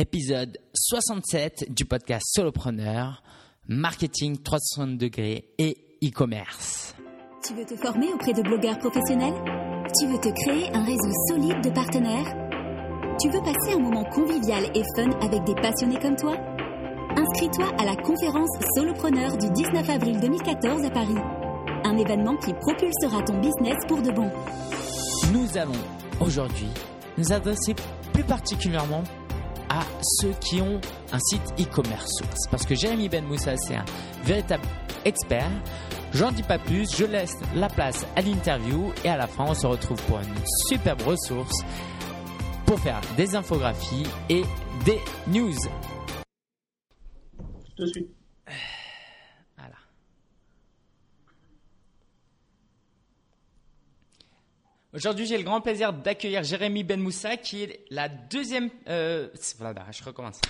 épisode 67 du podcast Solopreneur, marketing 360 degrés et e-commerce. Tu veux te former auprès de blogueurs professionnels? Tu veux te créer un réseau solide de partenaires? Tu veux passer un moment convivial et fun avec des passionnés comme toi? Inscris-toi à la conférence Solopreneur du 19 avril 2014 à Paris. Un événement qui propulsera ton business pour de bon. Nous allons aujourd'hui nous adresser plus particulièrement à ceux qui ont un site e-commerce Parce que Jérémy Ben Moussa, c'est un véritable expert. J'en dis pas plus, je laisse la place à l'interview et à la fin, on se retrouve pour une superbe ressource pour faire des infographies et des news. Te suis. Voilà. Aujourd'hui, j'ai le grand plaisir d'accueillir Jérémy Ben Moussa, qui est la deuxième. Euh, voilà, je recommence.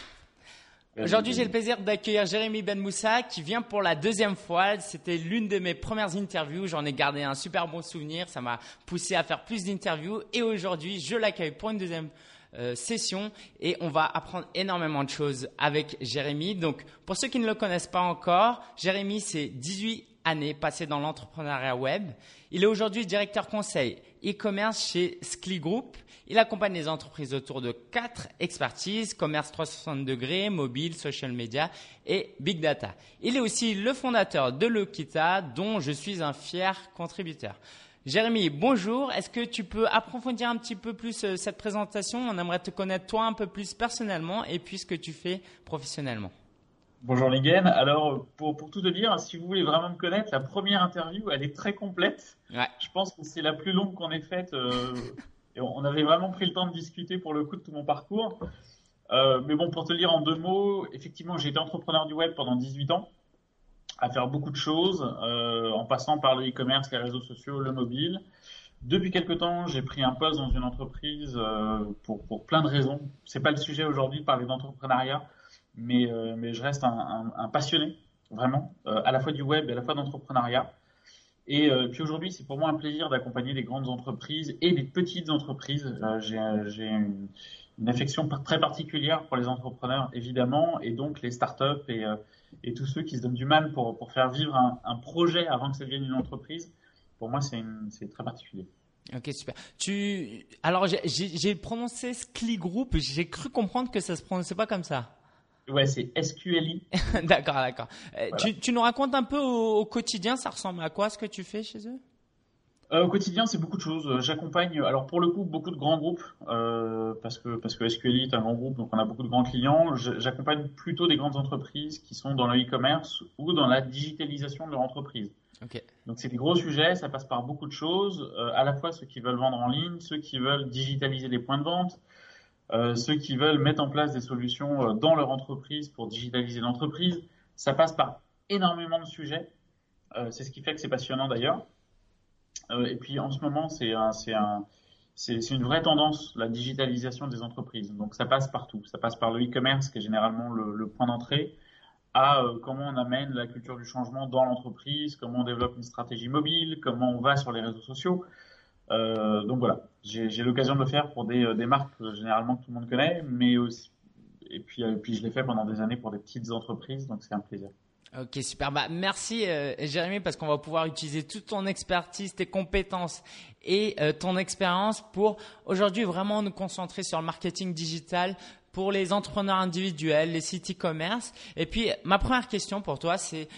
Aujourd'hui, j'ai le plaisir d'accueillir Jérémy Ben Moussa, qui vient pour la deuxième fois. C'était l'une de mes premières interviews. J'en ai gardé un super bon souvenir. Ça m'a poussé à faire plus d'interviews. Et aujourd'hui, je l'accueille pour une deuxième euh, session et on va apprendre énormément de choses avec Jérémy. Donc, pour ceux qui ne le connaissent pas encore, Jérémy, c'est 18 années passées dans l'entrepreneuriat web. Il est aujourd'hui directeur conseil e-commerce chez Skli Group. Il accompagne les entreprises autour de quatre expertises, commerce 360 degrés, mobile, social media et big data. Il est aussi le fondateur de Lokita, dont je suis un fier contributeur. Jérémy, bonjour. Est-ce que tu peux approfondir un petit peu plus euh, cette présentation? On aimerait te connaître toi un peu plus personnellement et puis ce que tu fais professionnellement. Bonjour Ligen. Alors, pour, pour, tout te dire, si vous voulez vraiment me connaître, la première interview, elle est très complète. Ouais. Je pense que c'est la plus longue qu'on ait faite. Euh, et on avait vraiment pris le temps de discuter pour le coup de tout mon parcours. Euh, mais bon, pour te dire en deux mots, effectivement, j'ai été entrepreneur du web pendant 18 ans, à faire beaucoup de choses, euh, en passant par le e-commerce, les réseaux sociaux, le mobile. Depuis quelque temps, j'ai pris un poste dans une entreprise pour, pour plein de raisons. C'est pas le sujet aujourd'hui de parler d'entrepreneuriat mais, euh, mais je reste un, passionné, vraiment, euh, à la fois du web et à la fois d'entrepreneuriat. Et euh, puis aujourd'hui, c'est pour moi un plaisir d'accompagner des grandes entreprises et des petites entreprises. J'ai une, affection très particulière pour les entrepreneurs, évidemment, et donc les startups et, tous ceux qui se donnent du mal pour, faire vivre un, projet avant que ça devienne une entreprise. Pour moi, c'est très particulier. Ok, super. Tu, alors j'ai prononcé Skli Group. J'ai cru comprendre que ça se prononçait pas comme ça. Ouais, c'est SQLI. d'accord, d'accord. Voilà. Tu, tu, nous racontes un peu au, au, quotidien, ça ressemble à quoi ce que tu fais chez eux? Euh, Au quotidien, c'est beaucoup de choses. J'accompagne, alors pour le coup, beaucoup de grands groupes, euh, parce que parce que SQLI est un grand groupe, donc on a beaucoup de grands clients. J'accompagne plutôt des grandes entreprises qui sont dans le e-commerce ou dans la digitalisation de leur entreprise. Okay. Donc c'est des gros sujets, ça passe par beaucoup de choses, euh, à la fois ceux qui veulent vendre en ligne, ceux qui veulent digitaliser les points de vente, euh, ceux qui veulent mettre en place des solutions euh, dans leur entreprise pour digitaliser l'entreprise. Ça passe par énormément de sujets. Euh, c'est ce qui fait que c'est passionnant d'ailleurs. Euh, et puis en ce moment, c'est un, c'est un, c'est, c'est une vraie tendance, la digitalisation des entreprises. Donc ça passe partout. Ça passe par le e-commerce qui est généralement le, point d'entrée, à euh, comment on amène la culture du changement dans l'entreprise, comment on développe une stratégie mobile, comment on va sur les réseaux sociaux. Euh, donc voilà, j'ai l'occasion de le faire pour des, des marques euh, généralement que tout le monde connaît, mais aussi et puis, euh, puis je l'ai fait pendant des années pour des petites entreprises, donc c'est un plaisir. Ok, super. Bah, merci euh, Jérémy parce qu'on va pouvoir utiliser toute ton expertise, tes compétences et euh, ton expérience pour aujourd'hui vraiment nous concentrer sur le marketing digital pour les entrepreneurs individuels, les sites e-commerce. Et puis ma première question pour toi, c'est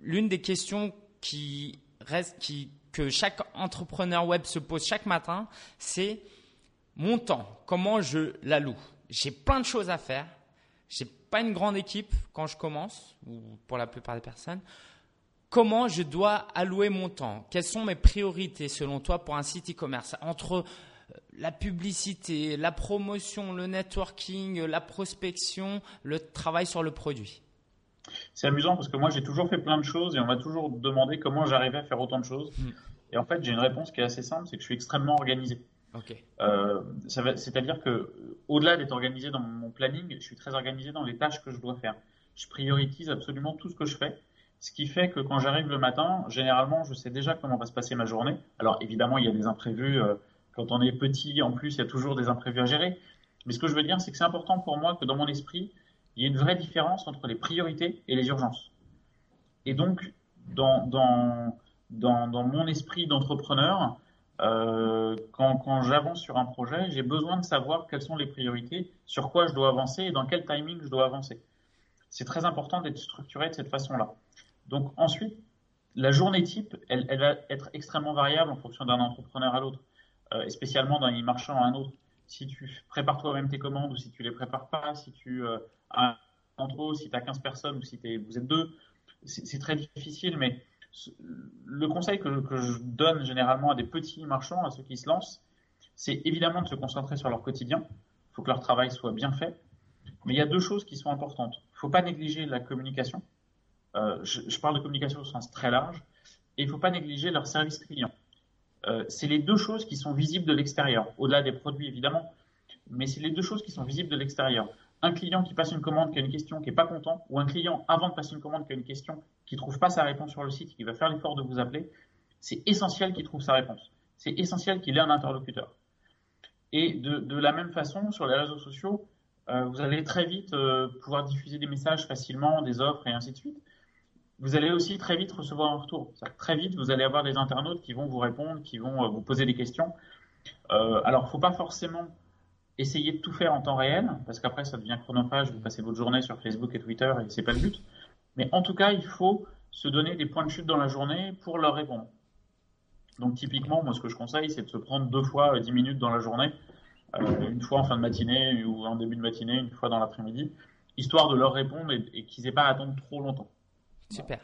l'une des questions qui reste, qui que chaque entrepreneur web se pose chaque matin, c'est mon temps. Comment je l'alloue J'ai plein de choses à faire. J'ai pas une grande équipe quand je commence, ou pour la plupart des personnes. Comment je dois allouer mon temps? Quelles sont mes priorités selon toi pour un site e-commerce? Entre la publicité, la promotion, le networking, la prospection, le travail sur le produit. C'est amusant parce que moi j'ai toujours fait plein de choses et on m'a toujours demandé comment j'arrivais à faire autant de choses. Mmh. Et en fait j'ai une réponse qui est assez simple, c'est que je suis extrêmement organisé. Okay. Euh, C'est-à-dire que au-delà d'être organisé dans mon planning, je suis très organisé dans les tâches que je dois faire. Je priorise absolument tout ce que je fais. Ce qui fait que quand j'arrive le matin, généralement, je sais déjà comment va se passer ma journée. Alors évidemment, il y a des imprévus. Euh, quand on est petit, en plus, il y a toujours des imprévus à gérer. Mais ce que je veux dire, c'est que c'est important pour moi que dans mon esprit, il y ait une vraie différence entre les priorités et les urgences. Et donc, dans, mon esprit d'entrepreneur, euh, quand, j'avance sur un projet, j'ai besoin de savoir quelles sont les priorités, sur quoi je dois avancer et dans quel timing je dois avancer. C'est très important d'être structuré de cette façon-là. Donc ensuite, la journée type, elle, va être extrêmement variable en fonction d'un entrepreneur à l'autre, euh, et spécialement d'un e-marchand à un autre. Si tu prépares toi-même tes commandes ou si tu les prépares pas, si tu euh, as un si tu as 15 personnes ou si es, vous êtes deux, c'est très difficile, mais le conseil que, je donne généralement à des petits marchands, à ceux qui se lancent, c'est évidemment de se concentrer sur leur quotidien. Il faut que leur travail soit bien fait. Mais il y a deux choses qui sont importantes. Il ne faut pas négliger la communication. Euh, je, parle de communication au sens très large. Et il ne faut pas négliger leur service client. Euh, c'est les deux choses qui sont visibles de l'extérieur, au-delà des produits évidemment, mais c'est les deux choses qui sont visibles de l'extérieur un client qui passe une commande qui a une question qui n'est pas content, ou un client avant de passer une commande qui a une question qui ne trouve pas sa réponse sur le site, qui va faire l'effort de vous appeler, c'est essentiel qu'il trouve sa réponse. C'est essentiel qu'il ait un interlocuteur. Et de, la même façon, sur les réseaux sociaux, euh, vous allez très vite euh, pouvoir diffuser des messages facilement, des offres et ainsi de suite. Vous allez aussi très vite recevoir un retour. Très vite, vous allez avoir des internautes qui vont vous répondre, qui vont euh, vous poser des questions. Euh, alors, faut pas forcément essayez de tout faire en temps réel, parce qu'après ça devient chronophage, vous passez votre journée sur Facebook et Twitter et c'est pas le but. Mais en tout cas, il faut se donner des points de chute dans la journée pour leur répondre. Donc typiquement, moi ce que je conseille, c'est de se prendre deux fois 10 minutes dans la journée, euh, une fois en fin de matinée ou en début de matinée, une fois dans l'après-midi, histoire de leur répondre et, et qu'ils n'aient pas à attendre trop longtemps. Super.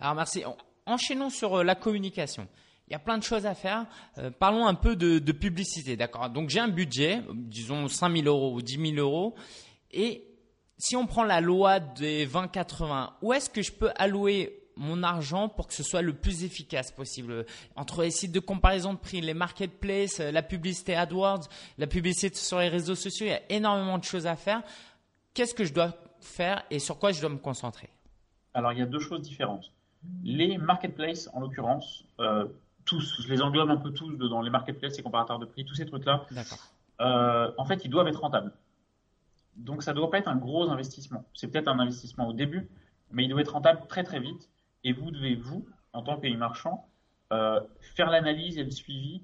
Alors merci. Enchaînons sur euh, la communication. Il y a plein de choses à faire. Euh, parlons un peu de, de publicité, d'accord? Donc j'ai un budget, disons 5 000 euros ou 10 000 euros, et si on prend la loi des 20-80, où est-ce que je peux allouer mon argent pour que ce soit le plus efficace possible? Entre les sites de comparaison de prix, les marketplaces, la publicité AdWords, la publicité sur les réseaux sociaux, il y a énormément de choses à faire. Qu'est-ce que je dois faire et sur quoi je dois me concentrer? Alors il y a deux choses différentes. Les marketplaces, en l'occurrence, euh, tous, je les englobe un peu tous dans les marketplaces, les comparateurs de prix, tous ces trucs-là. Euh, en fait, ils doivent être rentables. Donc, ça ne doit pas être un gros investissement. C'est peut-être un investissement au début, mais il doit être rentable très très vite. Et vous devez, vous, en tant que marchand, euh, faire l'analyse et le suivi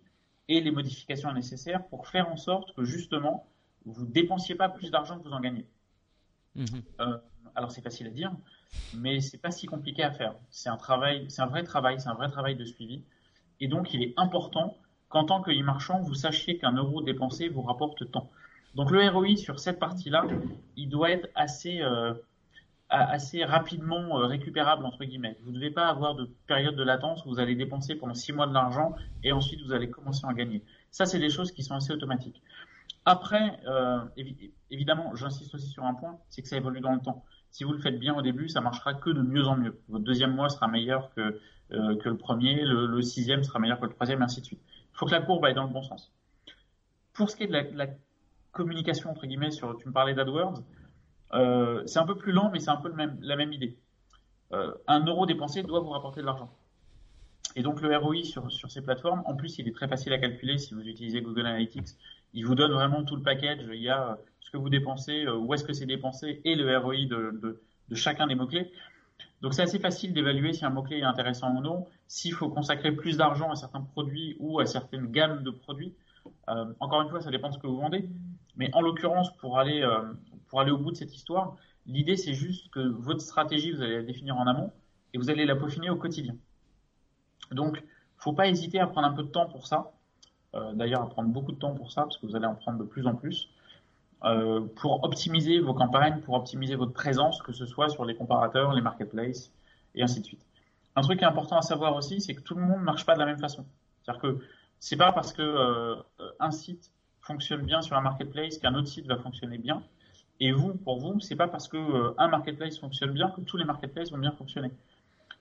et les modifications nécessaires pour faire en sorte que justement, vous ne dépensiez pas plus d'argent que vous en gagnez. Mmh. Euh, alors, c'est facile à dire, mais c'est pas si compliqué à faire. C'est un travail, c'est un vrai travail, c'est un vrai travail de suivi. Et donc, il est important qu'en tant que e-marchand, vous sachiez qu'un euro dépensé vous rapporte tant. Donc, le ROI sur cette partie-là, il doit être assez, euh, assez rapidement euh, récupérable, entre guillemets. Vous ne devez pas avoir de période de latence où vous allez dépenser pendant six mois de l'argent et ensuite vous allez commencer à gagner. Ça, c'est des choses qui sont assez automatiques. Après, euh, évidemment, j'insiste aussi sur un point, c'est que ça évolue dans le temps. Si vous le faites bien au début, ça marchera que de mieux en mieux. Votre deuxième mois sera meilleur que, euh, le premier, le, sixième sera meilleur que le troisième, et ainsi de suite. Il faut que la courbe aille dans le bon sens. Pour ce qui est de la, communication, entre guillemets, sur, tu me parlais d'AdWords, euh, c'est un peu plus lent, mais c'est un peu la même idée. Un euro dépensé doit vous rapporter de l'argent. Et donc le ROI sur ces plateformes, en plus, il est très facile à calculer si vous utilisez Google Analytics. Il vous donne vraiment tout le package. Il y a ce que vous dépensez, où est-ce que c'est dépensé et le ROI de, chacun des mots-clés. Donc c'est assez facile d'évaluer si un mot-clé est intéressant ou non, s'il faut consacrer plus d'argent à certains produits ou à certaines gammes de produits. Euh, encore une fois, ça dépend de ce que vous vendez. Mais en l'occurrence, pour aller, euh, pour aller au bout de cette histoire, l'idée c'est juste que votre stratégie, vous allez la définir en amont et vous allez la peaufiner au quotidien. Donc, faut pas hésiter à prendre un peu de temps pour ça. Euh, D'ailleurs, à prendre beaucoup de temps pour ça, parce que vous allez en prendre de plus en plus. Euh, pour optimiser vos campagnes, pour optimiser votre présence, que ce soit sur les comparateurs, les marketplaces et ainsi de suite. Un truc important à savoir aussi, c'est que tout le monde ne marche pas de la même façon. C'est-à-dire que c'est pas parce que euh, un site fonctionne bien sur un marketplace qu'un autre site va fonctionner bien. Et vous, pour vous, c'est pas parce que euh, un marketplace fonctionne bien que tous les marketplaces vont bien fonctionner.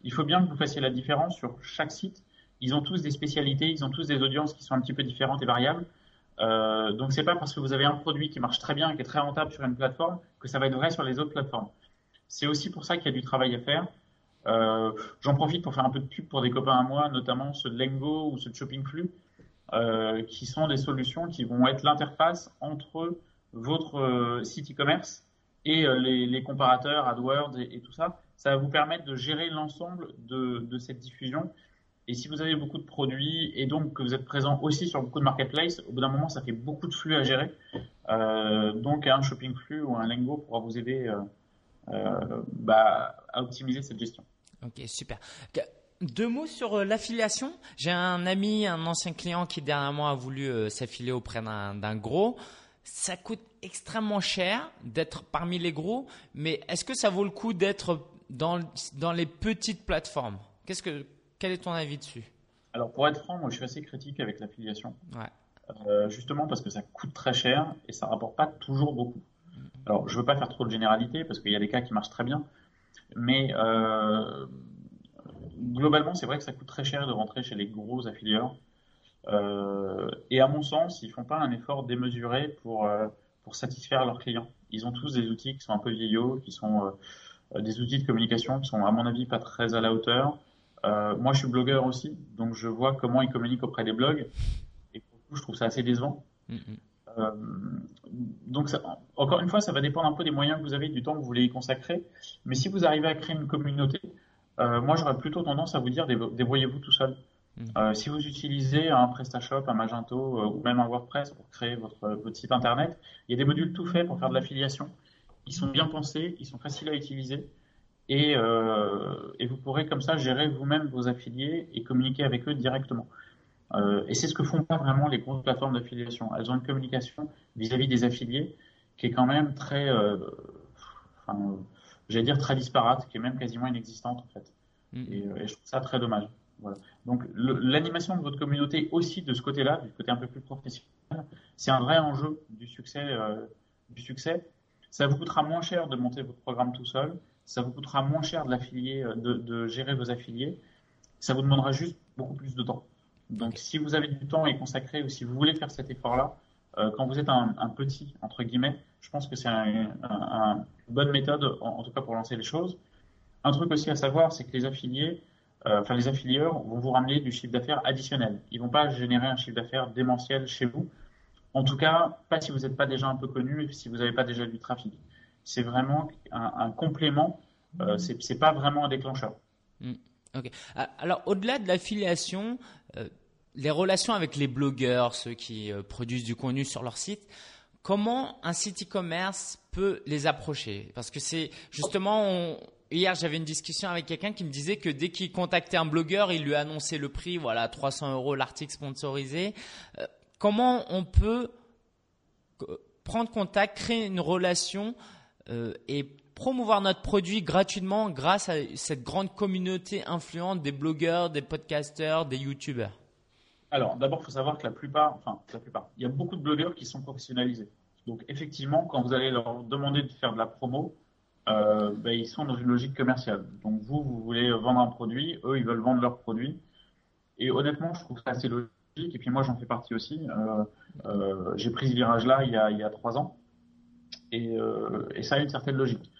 Il faut bien que vous fassiez la différence sur chaque site. Ils ont tous des spécialités, ils ont tous des audiences qui sont un petit peu différentes et variables. Euh, donc c'est pas parce que vous avez un produit qui marche très bien et qui est très rentable sur une plateforme que ça va être vrai sur les autres plateformes. C'est aussi pour ça qu'il y a du travail à faire. Euh, J'en profite pour faire un peu de pub pour des copains à moi, notamment ceux de Lengo ou ceux de Shopping Flux, euh, qui sont des solutions qui vont être l'interface entre votre site e-commerce et les, comparateurs AdWords et, tout ça. Ça va vous permettre de gérer l'ensemble de cette diffusion et si vous avez beaucoup de produits et donc que vous êtes présent aussi sur beaucoup de marketplaces, au bout d'un moment, ça fait beaucoup de flux à gérer. Euh, donc, un shopping flux ou un Lengo pourra vous aider euh, euh, bah, à optimiser cette gestion. Ok, super. Deux mots sur l'affiliation. J'ai un ami, un ancien client qui dernièrement a voulu s'affilier auprès d'un gros. Ça coûte extrêmement cher d'être parmi les gros, mais est-ce que ça vaut le coup d'être dans, dans les petites plateformes? Qu'est-ce que quel est ton avis dessus? Alors, pour être franc, moi, je suis assez critique avec l'affiliation. Euh, justement parce que ça coûte très cher et ça rapporte pas toujours beaucoup. Alors, je veux pas faire trop de généralité parce qu'il y a des cas qui marchent très bien, mais euh, globalement, c'est vrai que ça coûte très cher de rentrer chez les gros affilieurs. Euh, et à mon sens, ils font pas un effort démesuré pour pour satisfaire leurs clients. Ils ont tous des outils qui sont un peu vieillots, qui sont des outils de communication qui sont à mon avis pas très à la hauteur. Euh, moi, je suis blogueur aussi, donc je vois comment ils communiquent auprès des blogs. Et pour le coup, je trouve ça assez décevant. Mm, mm. Euh, donc, ça, encore une fois, ça va dépendre un peu des moyens que vous avez, du temps que vous voulez y consacrer. Mais si vous arrivez à créer une communauté, euh, moi, j'aurais plutôt tendance à vous dire débrouillez-vous tout seul. Mm. Euh, si vous utilisez un PrestaShop, un Magento ou même un WordPress pour créer votre, votre site internet, il y a des modules tout faits pour faire de l'affiliation. Ils sont bien pensés, ils sont faciles à utiliser et, euh, et, vous pourrez comme ça gérer vous-même vos affiliés et communiquer avec eux directement. Euh, et c'est ce que font pas vraiment les grosses plateformes d'affiliation. Elles ont une communication vis-à-vis des affiliés qui est quand même très, euh, enfin, j'allais dire très disparate, qui est même quasiment inexistante en fait. Mm. Et, et, je trouve ça très dommage. Voilà. Donc l'animation de votre communauté aussi de ce côté-là, du côté un peu plus professionnel, c'est un vrai enjeu du succès. Euh, du succès. Ça vous coûtera moins cher de monter votre programme tout seul ça vous coûtera moins cher de l'affilier, euh, de, gérer vos affiliés. Ça vous demandera juste beaucoup plus de temps. Donc, si vous avez du temps et consacré, ou si vous voulez faire cet effort-là, euh, quand vous êtes un, petit, entre guillemets, je pense que c'est une bonne méthode, en, tout cas pour lancer les choses. Un truc aussi à savoir, c'est que les affiliés, euh, enfin les affilieurs vont vous ramener du chiffre d'affaires additionnel. Ils vont pas générer un chiffre d'affaires démentiel chez vous. En tout cas, pas si vous n'êtes pas déjà un peu connu et si vous n'avez pas déjà du trafic c'est vraiment un, complément. Euh, mm. c'est pas vraiment un déclencheur. Mm. Ah, alors, au-delà de l'affiliation, euh, les relations avec les blogueurs, ceux qui euh, produisent du contenu sur leur site, comment un site e-commerce peut les approcher? Parce que c'est justement, hier j'avais une discussion avec quelqu'un qui me disait que dès qu'il contactait un blogueur, il lui annonçait le prix, voilà, 300 euros l'article sponsorisé. Euh, comment on peut prendre contact, créer une relation euh, et promouvoir notre produit gratuitement grâce à cette grande communauté influente des blogueurs, des podcasteurs, des youtubeurs Alors, d'abord, il faut savoir que la plupart, enfin, la plupart, il y a beaucoup de blogueurs qui sont professionnalisés. Donc, effectivement, quand vous allez leur demander de faire de la promo, euh, ben, ils sont dans une logique commerciale. Donc, vous, vous voulez vendre un produit, eux, ils veulent vendre leur produit. Et honnêtement, je trouve ça assez logique. Et puis, moi, j'en fais partie aussi. Euh, j'ai pris ce virage-là il y a trois ans et, euh, et, ça a une certaine logique.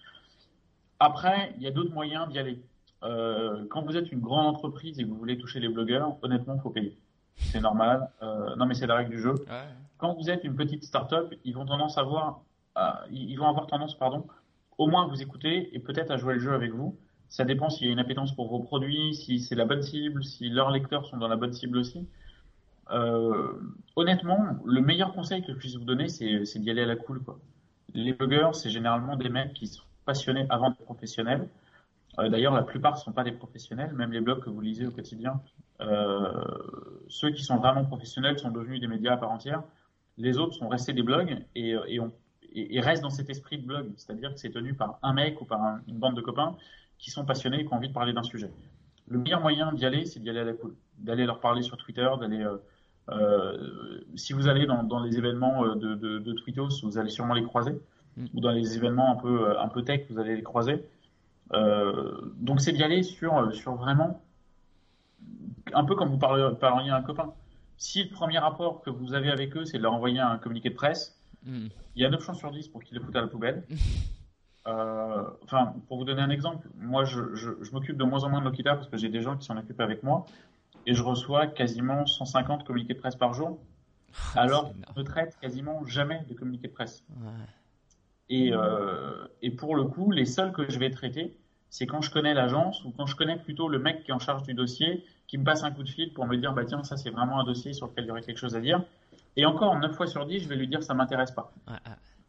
Après, il y a d'autres moyens d'y aller. Euh, quand vous êtes une grande entreprise et que vous voulez toucher les blogueurs, honnêtement, il faut payer. C'est normal. Euh, non, mais c'est la règle du jeu. Ouais. Quand vous êtes une petite start-up, ils vont tendance à avoir, ils vont avoir tendance, pardon, au moins à vous écouter et peut-être à jouer le jeu avec vous. Ça dépend s'il y a une appétence pour vos produits, si c'est la bonne cible, si leurs lecteurs sont dans la bonne cible aussi. Euh, honnêtement, le meilleur conseil que je puisse vous donner, c'est d'y aller à la cool, quoi les blogueurs, c'est généralement des mecs qui sont passionnés avant d'être professionnels. Euh, d'ailleurs, la plupart ne sont pas des professionnels, même les blogs que vous lisez au quotidien. Euh, ceux qui sont vraiment professionnels sont devenus des médias à part entière. Les autres sont restés des blogs et, et, restent dans cet esprit de blog, c'est-à-dire que c'est tenu par un mec ou par une bande de copains qui sont passionnés et qui ont envie de parler d'un sujet. Le meilleur moyen d'y aller, c'est d'y aller à la d'aller leur parler sur Twitter, d'aller euh, euh, si vous allez dans, les événements euh, de, de, de, Twittos, vous allez sûrement les croiser. Mm. Ou dans les événements un peu, euh, un peu tech, vous allez les croiser. donc c'est d'y aller sur, sur vraiment un peu comme vous parleriez à un copain. Si le premier rapport que vous avez avec eux, c'est de leur envoyer un communiqué de presse, mm. il y a 9 chances sur 10 pour qu'ils le foutent à la poubelle. Enfin, pour vous donner un exemple, moi je, je, je m'occupe de moins en moins de Lokita parce que j'ai des gens qui s'en occupent avec moi et je reçois quasiment 150 communiqués de presse par jour. alors on ne traite quasiment jamais de communiqué de presse. Et, euh, et pour le coup, les seuls que je vais traiter, c'est quand je connais l'agence ou quand je connais plutôt le mec qui est en charge du dossier, qui me passe un coup de fil pour me dire, bah tiens, ça c'est vraiment un dossier sur lequel il y aurait quelque chose à dire. Et encore, 9 fois sur 10, je vais lui dire, ça m'intéresse pas.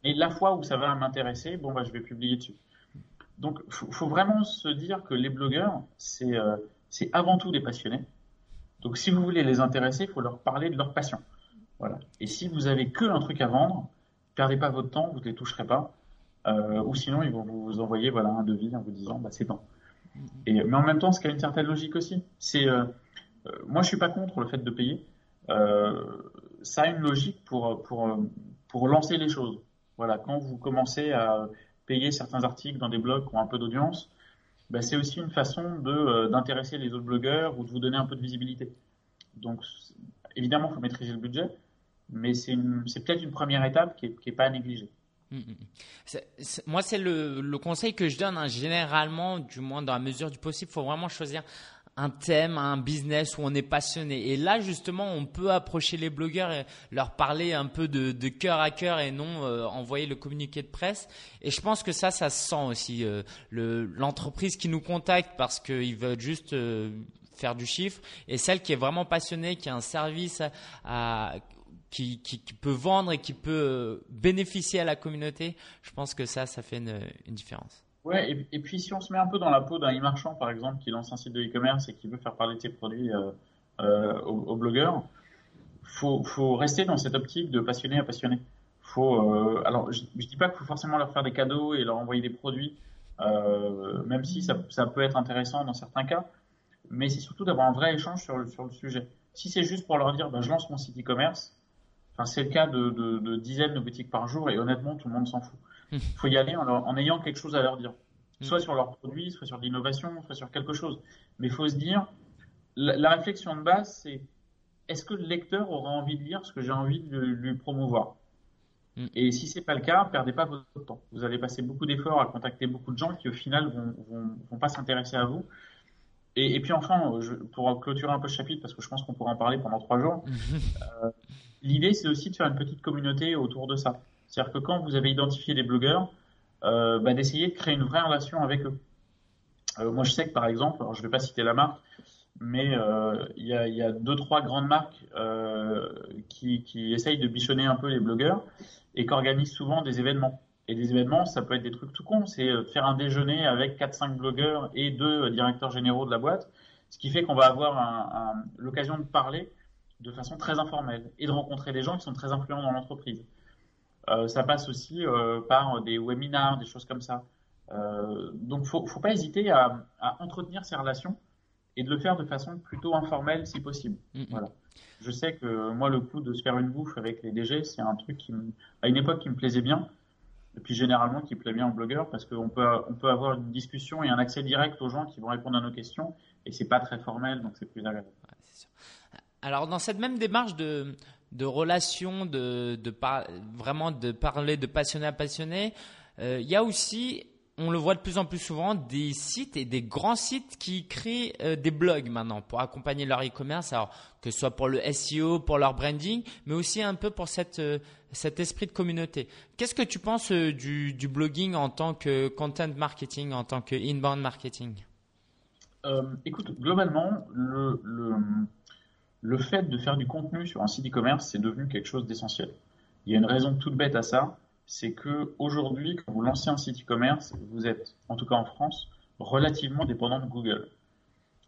Et la fois où ça va m'intéresser, bon, bah, je vais publier dessus. Donc, il faut, vraiment se dire que les blogueurs, euh, c'est avant tout des passionnés. Donc, si vous voulez les intéresser, il faut leur parler de leur passion. Voilà. Et si vous avez que un truc à vendre, perdez pas votre temps, vous ne les toucherez pas. Euh, ou sinon, ils vont vous envoyer voilà, un devis en vous disant bah, c'est temps. Et, mais en même temps, ce qui a une certaine logique aussi, c'est. Euh, euh, moi, je suis pas contre le fait de payer. ça a une logique pour, pour, pour lancer les choses. Voilà, quand vous commencez à payer certains articles dans des blogs qui ont un peu d'audience, bah, c'est aussi une façon de, d'intéresser les autres blogueurs ou de vous donner un peu de visibilité. Donc, évidemment, il faut maîtriser le budget, mais c'est, peut-être une première étape qui n'est est pas à négliger. Mm, mm, mm. moi, c'est le, conseil que je donne hein. généralement, du moins dans la mesure du possible. Il faut vraiment choisir un thème, un business où on est passionné. Et là, justement, on peut approcher les blogueurs et leur parler un peu de, cœur à cœur et non euh, envoyer le communiqué de presse. Et je pense que ça, ça se sent aussi. Euh, l'entreprise qui nous contacte parce qu'ils veulent juste euh, faire du chiffre et celle qui est vraiment passionnée, qui a un service qui, peut vendre et qui peut bénéficier à la communauté, je pense que ça, ça fait une différence. Ouais, et, puis si on se met un peu dans la peau d'un e-marchand, par exemple, qui lance un site de e-commerce et qui veut faire parler de ses produits euh, euh, aux, blogueurs, faut, faut rester dans cette optique de passionné à passionné. Faut, euh, alors, je, je dis pas qu'il faut forcément leur faire des cadeaux et leur envoyer des produits, euh, même si ça, ça, peut être intéressant dans certains cas, mais c'est surtout d'avoir un vrai échange sur le, sur le sujet. Si c'est juste pour leur dire, ben, je lance mon site e-commerce, c'est le cas de, dizaines de boutiques par jour et honnêtement, tout le monde s'en fout. Il hmm. faut y aller en, ayant quelque chose à leur dire. Hmm. Soit sur leurs produits, soit sur l'innovation, soit sur quelque chose. Mais il faut se dire, la, réflexion de base, c'est est-ce que le lecteur aura envie de lire ce que j'ai envie de lui, promouvoir? Hmm. Et si c'est pas le cas, perdez pas votre temps. Vous allez passer beaucoup d'efforts à contacter beaucoup de gens qui au final vont, vont, pas s'intéresser à vous. Et, puis enfin, pour clôturer un peu ce chapitre, parce que je pense qu'on pourra en parler pendant trois jours, euh, l'idée, c'est aussi de faire une petite communauté autour de ça. C'est-à-dire que quand vous avez identifié des blogueurs, euh, bah, d'essayer de créer une vraie relation avec eux. Euh, moi, je sais que par exemple, alors je ne vais pas citer la marque, mais euh, il y, a, y, a, deux trois grandes marques qui, essayent de bichonner un peu les blogueurs et qui organisent souvent des événements. Et des événements, ça peut être des trucs tout cons, c'est faire un déjeuner avec 4-5 blogueurs et deux directeurs généraux de la boîte, ce qui fait qu'on va avoir l'occasion de parler de façon très informelle et de rencontrer des gens qui sont très influents dans l'entreprise. Euh, ça passe aussi euh, par des webinars, des choses comme ça. Euh, donc, faut, faut pas hésiter à, entretenir ces relations et de le faire de façon plutôt informelle si possible. Voilà. Je sais que moi, le coup de se faire une bouffe avec les DG, c'est un truc qui, à une époque, qui me plaisait bien. Et puis généralement, qui plaît bien aux blogueurs parce qu'on peut, on peut avoir une discussion et un accès direct aux gens qui vont répondre à nos questions et c'est pas très formel, donc c'est plus agréable. sûr. Alors dans cette même démarche de, de relation, de, de vraiment de parler de passionné à passionné, euh, il y a aussi, on le voit de plus en plus souvent, des sites et des grands sites qui créent euh, des blogs maintenant pour accompagner leur e-commerce, alors que ce soit pour le SEO, pour leur branding, mais aussi un peu pour cette, euh, cet esprit de communauté. Qu'est-ce que tu penses du, blogging en tant que content marketing, en tant que inbound marketing? Écoute, globalement, le, le le fait de faire du contenu sur un site e-commerce, c'est devenu quelque chose d'essentiel. Il y a une raison toute bête à ça, c'est que aujourd'hui, quand vous lancez un site e-commerce, vous êtes, en tout cas en France, relativement dépendant de Google.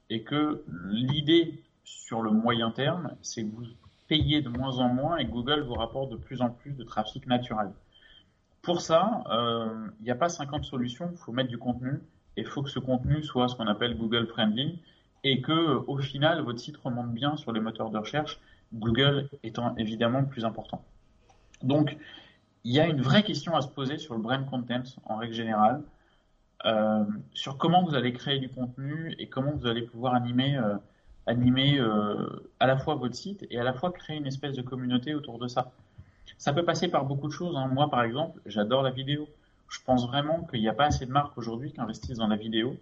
Et que l'idée sur le moyen terme, c'est que vous payez de moins en moins et Google vous rapporte de plus en plus de trafic naturel. Pour ça, euh, il n'y a pas 50 solutions, il faut mettre du contenu et il faut que ce contenu soit ce qu'on appelle Google Friendly, et que au final votre site remonte bien sur les moteurs de recherche, Google étant évidemment plus important. Donc il y a une vraie question à se poser sur le brand content en règle générale, euh, sur comment vous allez créer du contenu et comment vous allez pouvoir animer, euh, animer euh, à la fois votre site et à la fois créer une espèce de communauté autour de ça. Ça peut passer par beaucoup de choses. Hein. Moi, par exemple, j'adore la vidéo. Je pense vraiment qu'il n'y a pas assez de marques aujourd'hui qui investissent dans la vidéo.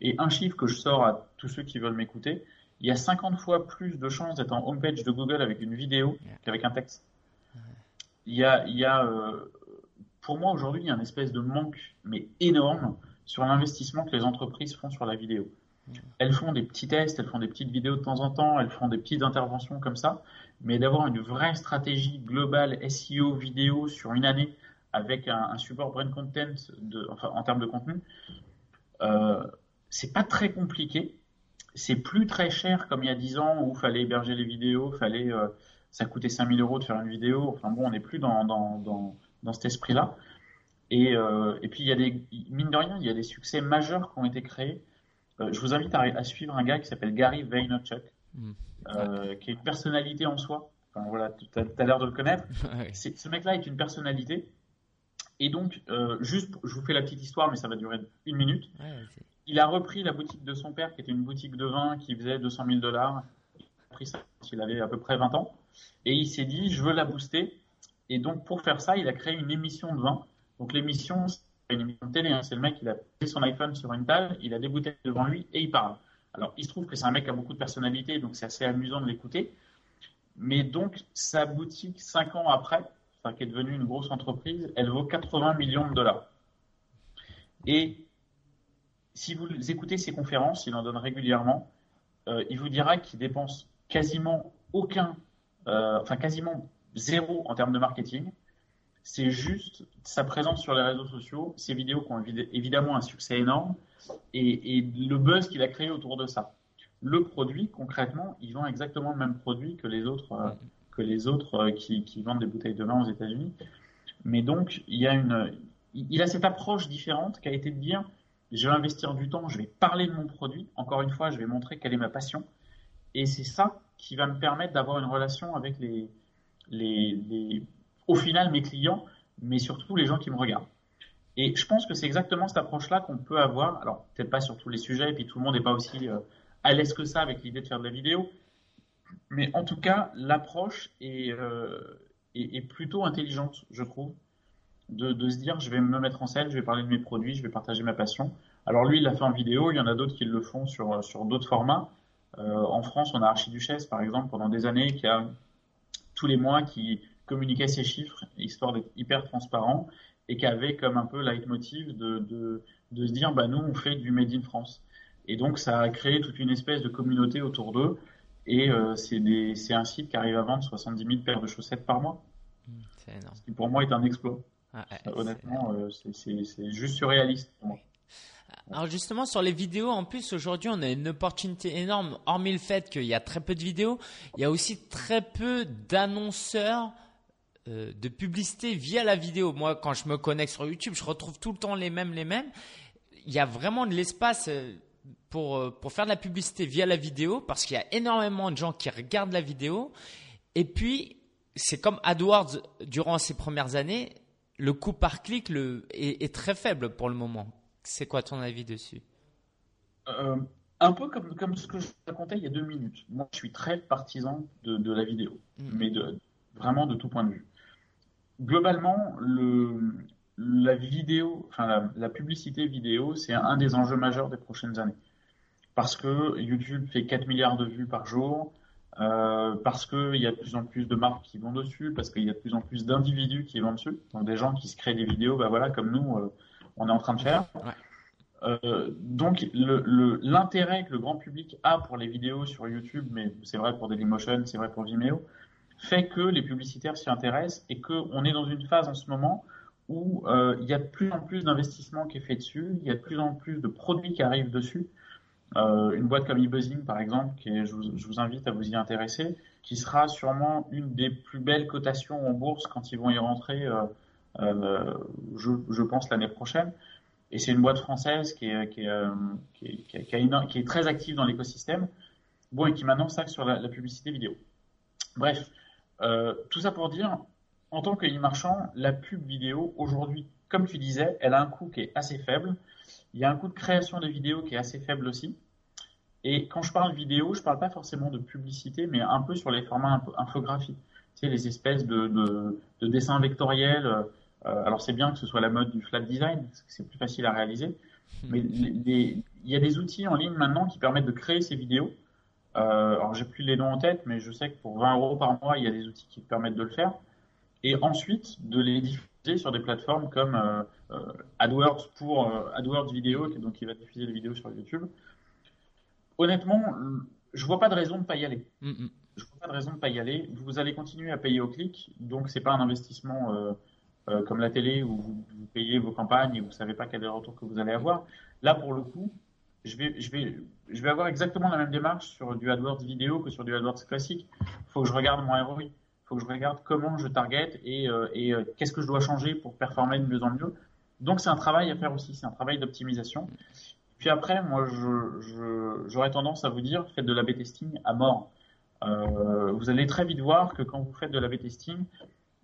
Et un chiffre que je sors à tous ceux qui veulent m'écouter, il y a 50 fois plus de chances d'être en homepage de Google avec une vidéo qu'avec un texte. Il y a, il y a euh, pour moi aujourd'hui, il y a un espèce de manque, mais énorme, sur l'investissement que les entreprises font sur la vidéo. Elles font des petits tests, elles font des petites vidéos de temps en temps, elles font des petites interventions comme ça, mais d'avoir une vraie stratégie globale SEO vidéo sur une année avec un, support brand content de, enfin, en termes de contenu, euh, c'est pas très compliqué. C'est plus très cher comme il y a 10 ans où il fallait héberger les vidéos, fallait, euh, ça coûtait 5000 euros de faire une vidéo. Enfin bon, on n'est plus dans, dans, dans, dans cet esprit-là. Et, euh, et, puis il y a des, mine de rien, il y a des succès majeurs qui ont été créés. Euh, je vous invite à, à, suivre un gars qui s'appelle Gary Vaynerchuk, mm. euh, qui est une personnalité en soi. Enfin voilà, tu as, l'air de le connaître. Ce mec-là est une personnalité. Et donc, juste, je vous fais la petite histoire, mais ça va durer une minute. Il a repris la boutique de son père, qui était une boutique de vin qui faisait 200 000 dollars. Il a pris ça il avait à peu près 20 ans. Et il s'est dit, je veux la booster. Et donc, pour faire ça, il a créé une émission de vin. Donc, l'émission, c'est une émission de télé. Hein. C'est le mec, il a pris son iPhone sur une table, il a des bouteilles devant lui et il parle. Alors, il se trouve que c'est un mec qui a beaucoup de personnalité, donc c'est assez amusant de l'écouter. Mais donc, sa boutique, cinq ans après, qui est devenue une grosse entreprise, elle vaut 80 millions de dollars. Et si vous écoutez ses conférences, il en donne régulièrement, euh, il vous dira qu'il dépense quasiment aucun, euh, enfin quasiment zéro en termes de marketing. C'est juste sa présence sur les réseaux sociaux, ses vidéos qui ont évidemment un succès énorme et, le buzz qu'il a créé autour de ça. Le produit, concrètement, il vend exactement le même produit que les autres, euh, que les autres qui, vendent des bouteilles de vin aux États-Unis. Mais donc, il a cette approche différente qui a été de dire je vais investir du temps, je vais parler de mon produit. Encore une fois, je vais montrer quelle est ma passion. Et c'est ça qui va me permettre d'avoir une relation avec les, les, au final, mes clients, mais surtout les gens qui me regardent. Et je pense que c'est exactement cette approche-là qu'on peut avoir. Alors, peut-être pas sur tous les sujets, et puis tout le monde n'est pas aussi euh, à l'aise que ça avec l'idée de faire de la vidéo. Mais en tout cas, l'approche euh, est, est, plutôt intelligente, je trouve, de, de, se dire je vais me mettre en scène, je vais parler de mes produits, je vais partager ma passion. Alors lui, il l'a fait en vidéo, il y en a d'autres qui le font sur, sur d'autres formats. Euh, en France, on a Archiduchesse, par exemple, pendant des années, qui a tous les mois qui communiquait ses chiffres, histoire d'être hyper transparent, et qui avait comme un peu leitmotiv de, de, de se dire, bah nous, on fait du Made in France. Et donc, ça a créé toute une espèce de communauté autour d'eux. Et euh, c'est un site qui arrive à vendre 70 000 paires de chaussettes par mois. Mmh, c'est énorme. Ce qui pour moi est un exploit. Ah, Honnêtement, euh, c'est juste surréaliste pour moi. Alors justement sur les vidéos, en plus aujourd'hui on a une opportunité énorme. Hormis le fait qu'il y a très peu de vidéos, il y a aussi très peu d'annonceurs euh, de publicité via la vidéo. Moi, quand je me connecte sur YouTube, je retrouve tout le temps les mêmes, les mêmes. Il y a vraiment de l'espace pour, euh, pour faire de la publicité via la vidéo parce qu'il y a énormément de gens qui regardent la vidéo. Et puis, c'est comme AdWords durant ces premières années, le coût par clic le, est, très faible pour le moment. C'est quoi ton avis dessus? Euh, Un peu comme, comme ce que je racontais il y a deux minutes. Moi, je suis très partisan de, de la vidéo, mm. mais de, vraiment de tout point de vue. Globalement, le, la vidéo, enfin la, la publicité vidéo, c'est un des enjeux majeurs des prochaines années parce que YouTube fait 4 milliards de vues par jour, euh, parce qu'il y a de plus en plus de marques qui vont dessus, parce qu'il y a de plus en plus d'individus qui vont dessus, donc des gens qui se créent des vidéos, bah voilà, comme nous, euh, on est en train de faire. Euh, donc l'intérêt que le grand public a pour les vidéos sur YouTube, mais c'est vrai pour Dailymotion, c'est vrai pour Vimeo, fait que les publicitaires s'y intéressent et qu'on est dans une phase en ce moment où il y a de plus en plus d'investissements qui est fait dessus, il y a de plus en plus de produits qui arrivent dessus. Euh, une boîte comme eBuzzing, par exemple, qui je, vous, invite à vous y intéresser, qui sera sûrement une des plus belles cotations en bourse quand ils vont y rentrer, euh, euh, je, pense, l'année prochaine. Et c'est une boîte française qui est, qui est, très active dans l'écosystème, bon, et qui maintenant s'axe sur la, la, publicité vidéo. Bref, tout ça pour dire, en tant que e-marchand, la pub vidéo, aujourd'hui, comme tu disais, elle a un coût qui est assez faible. Il y a un coût de création de vidéos qui est assez faible aussi. Et quand je parle vidéo, je parle pas forcément de publicité, mais un peu sur les formats infographiques. Tu sais, les espèces de, de, dessins vectoriels. Euh, alors c'est bien que ce soit la mode du flat design, parce que c'est plus facile à réaliser. Mais il y a des outils en ligne maintenant qui permettent de créer ces vidéos Euh, alors j'ai plus les noms en tête, mais je sais que pour 20 euros par mois, il y a des outils qui permettent de le faire. Et ensuite, de les diffuser sur des plateformes comme euh, euh, AdWords pour AdWords vidéo, donc qui va diffuser les vidéos sur YouTube. Honnêtement, je vois pas de raison de pas y aller. Mm, mm. Je vois pas de raison de pas y aller. Vous allez continuer à payer au clic, donc c'est pas un investissement comme la télé où vous, payez vos campagnes et vous savez pas quel est le retour que vous allez avoir. Là, pour le coup, je vais, je, vais, je vais avoir exactement la même démarche sur du AdWords vidéo que sur du AdWords classique. Il faut que je regarde mon ROI. Faut que je regarde comment je target et, euh, euh, qu'est-ce que je dois changer pour performer de mieux en mieux. Donc c'est un travail à faire aussi, c'est un travail d'optimisation. Puis après, moi, j'aurais tendance à vous dire, faites de l'A-B testing à mort. Euh, vous allez très vite voir que quand vous faites de l'A-B testing,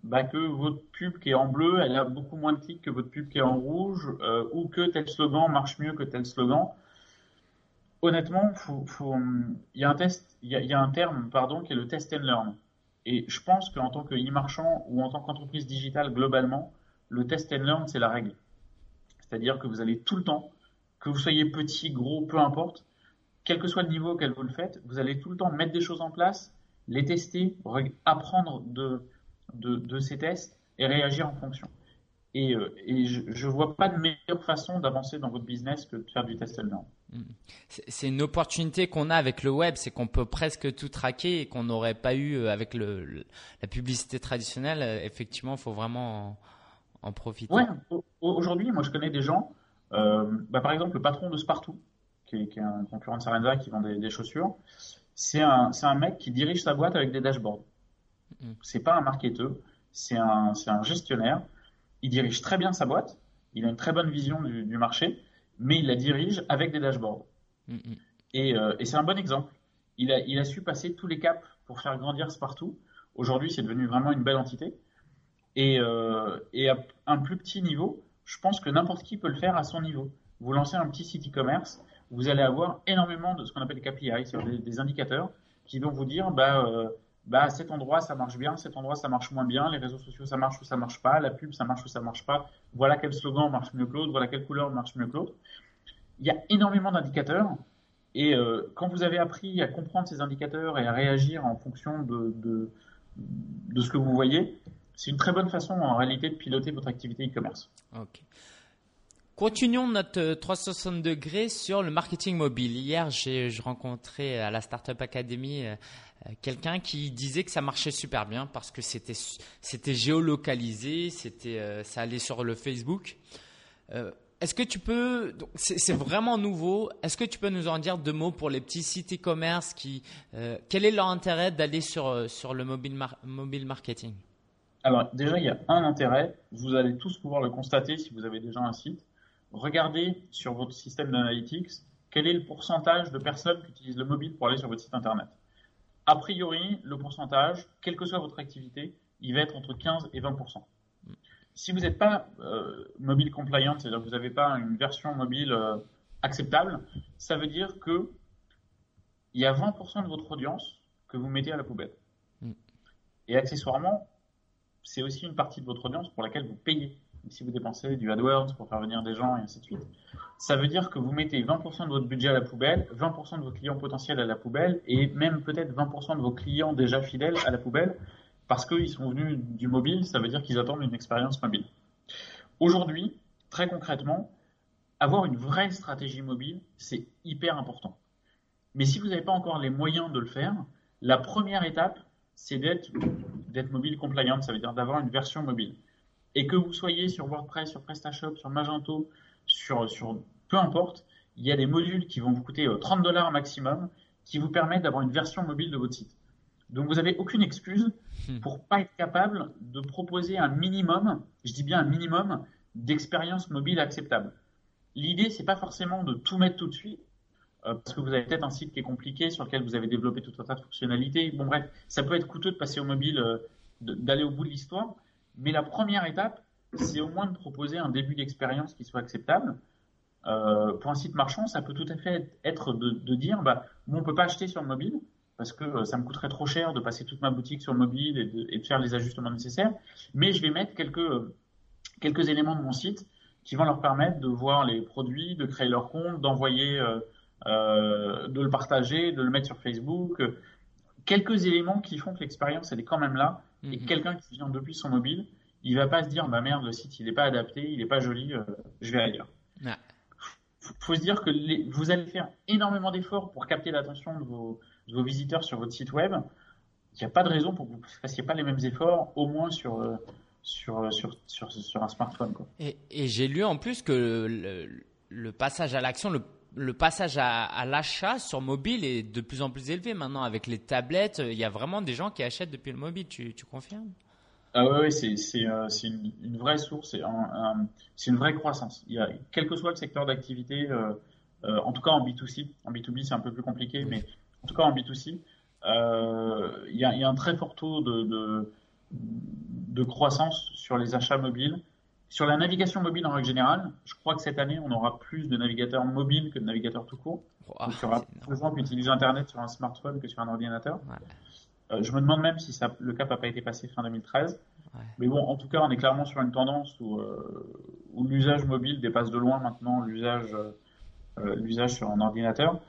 bah, que votre pub qui est en bleu, elle a beaucoup moins de clics que votre pub qui est en rouge, ou que tel slogan marche mieux que tel slogan honnêtement, il y a un y, a, un terme, pardon, qui est le test and learn. Et je pense qu'en tant que e-marchand ou en tant qu'entreprise digitale globalement, le test and learn, c'est la règle. C'est-à-dire que vous allez tout le temps, que vous soyez petit, gros, peu importe, quel que soit le niveau auquel vous le faites, vous allez tout le temps mettre des choses en place, les tester, apprendre de, de ces tests et réagir en fonction. Et, euh, je ne vois pas de meilleure façon d'avancer dans votre business que de faire du test and learn. Mm. C'est une opportunité qu'on a avec le web, c'est qu'on peut presque tout traquer et qu'on n'aurait pas eu euh, avec le, la publicité traditionnelle. Euh, effectivement, il faut vraiment en, profiter. Ouais, aujourd'hui, moi je connais des gens, bah, par exemple le patron de Spartoo, qui est, un concurrent de Sarenza qui vend des, chaussures, c'est un, un, mec qui dirige sa boîte avec des dashboards. Mm. C'est pas un marketeur, c'est un, un gestionnaire il dirige très bien sa boîte, il a une très bonne vision du, marché, mais il la dirige avec des dashboards. Mm, mm. Euh, et, c'est un bon exemple. Il a, il a su passer tous les caps pour faire grandir partout. Aujourd'hui, c'est devenu vraiment une belle entité. Et, euh, et, à un plus petit niveau, je pense que n'importe qui peut le faire à son niveau. Vous lancez un petit site e-commerce, vous allez avoir énormément de ce qu'on appelle KPI, des, des indicateurs qui vont vous dire bah, euh, bah, cet endroit ça marche bien, cet endroit ça marche moins bien, les réseaux sociaux ça marche ou ça marche pas, la pub ça marche ou ça marche pas, voilà quel slogan marche mieux que l'autre, voilà quelle couleur marche mieux que l'autre. Il y a énormément d'indicateurs et euh, quand vous avez appris à comprendre ces indicateurs et à réagir en fonction de, de, de ce que vous voyez, c'est une très bonne façon en réalité de piloter votre activité e-commerce. Continuons notre 360 degrés sur le marketing mobile. Hier, j'ai rencontré à la Startup Academy euh, euh, quelqu'un qui disait que ça marchait super bien parce que c'était géolocalisé, c'était euh, ça allait sur le Facebook. Euh, est-ce que tu peux, c'est vraiment nouveau. Est-ce que tu peux nous en dire deux mots pour les petits sites e-commerce qui, quel est leur intérêt d'aller sur sur le mobile mobile marketing? Alors déjà, il y a un intérêt. Vous allez tous pouvoir le constater si vous avez déjà un site. Regardez sur votre système d'analytics quel est le pourcentage de personnes qui utilisent le mobile pour aller sur votre site internet a priori, le pourcentage, quelle que soit votre activité, il va être entre 15 et 20% Si vous n'êtes pas euh, mobile compliant, c'est-à-dire que vous n'avez pas une version mobile euh, acceptable, ça veut dire que il y a 20% de votre audience que vous mettez à la poubelle. Mm. Et accessoirement, c'est aussi une partie de votre audience pour laquelle vous payez si vous dépensez du AdWords pour faire venir des gens et ainsi de suite, ça veut dire que vous mettez 20% de votre budget à la poubelle, 20% de vos clients potentiels à la poubelle et même peut-être 20% de vos clients déjà fidèles à la poubelle parce qu'ils sont venus du mobile, ça veut dire qu'ils attendent une expérience mobile. Aujourd'hui, très concrètement, avoir une vraie stratégie mobile, c'est hyper important. Mais si vous n'avez pas encore les moyens de le faire, la première étape, c'est d'être mobile compliant, ça veut dire d'avoir une version mobile et que vous soyez sur WordPress, sur PrestaShop, sur Magento, sur, sur peu importe, il y a des modules qui vont vous coûter 30 euh, dollars maximum qui vous permettent d'avoir une version mobile de votre site. Donc vous n'avez aucune excuse hmm. pour pas être capable de proposer un minimum, je dis bien un minimum, d'expérience mobile acceptable. L'idée, c'est pas forcément de tout mettre tout de suite, euh, parce que vous avez peut-être un site qui est compliqué, sur lequel vous avez développé tout un tas de fonctionnalités. Bon bref, ça peut être coûteux de passer au mobile, euh, d'aller au bout de l'histoire, mais la première étape, c'est au moins de proposer un début d'expérience qui soit acceptable. Euh, pour un site marchand, ça peut tout à fait être de, dire, bah, on peut pas acheter sur le mobile parce que euh, ça me coûterait trop cher de passer toute ma boutique sur le mobile et de, faire les ajustements nécessaires. Mais je vais mettre quelques euh, quelques éléments de mon site qui vont leur permettre de voir les produits, de créer leur compte, d'envoyer de le partager, de le mettre sur Facebook. Quelques éléments qui font que l'expérience elle est quand même là. Et mhm. quelqu'un qui vient depuis son mobile, il va pas se dire bah merde le site il n'est pas adapté, il n'est pas joli, je vais ailleurs. Il faut se dire que vous allez faire énormément d'efforts pour capter l'attention de vos, de vos visiteurs sur votre site web il n'y a pas de raison pour que vous ne fassiez pas les mêmes efforts, au moins sur, euh, sur, sur, sur, sur un smartphone. Quoi. Et, et j'ai lu en plus que le, le, passage à l'action, le, le, passage à, à l'achat sur mobile est de plus en plus élevé maintenant. Avec les tablettes, il y a vraiment des gens qui achètent depuis le mobile. Tu, tu confirmes? Ah oui, c'est c'est euh, une, une, vraie source, c'est un, une vraie croissance. Il y a, quel que soit le secteur d'activité, euh, euh, en tout cas en B2C, en B2B c'est un peu plus compliqué, mais en tout cas en B2C, euh, il y, a, y, a un très fort taux de, de, de, croissance sur les achats mobiles. Sur la navigation mobile en règle générale, je crois que cette année, on aura plus de navigateurs mobiles que de navigateurs tout court. Wow, il y aura plus de gens qui utilisent Internet sur un smartphone que sur un ordinateur. Euh, je me demande même si ça, le cap n'a pas été passé fin 2013. Ouais. Mais bon, en tout cas, on est clairement sur une tendance où, euh, où l'usage mobile dépasse de loin maintenant l'usage euh, l'usage sur un ordinateur.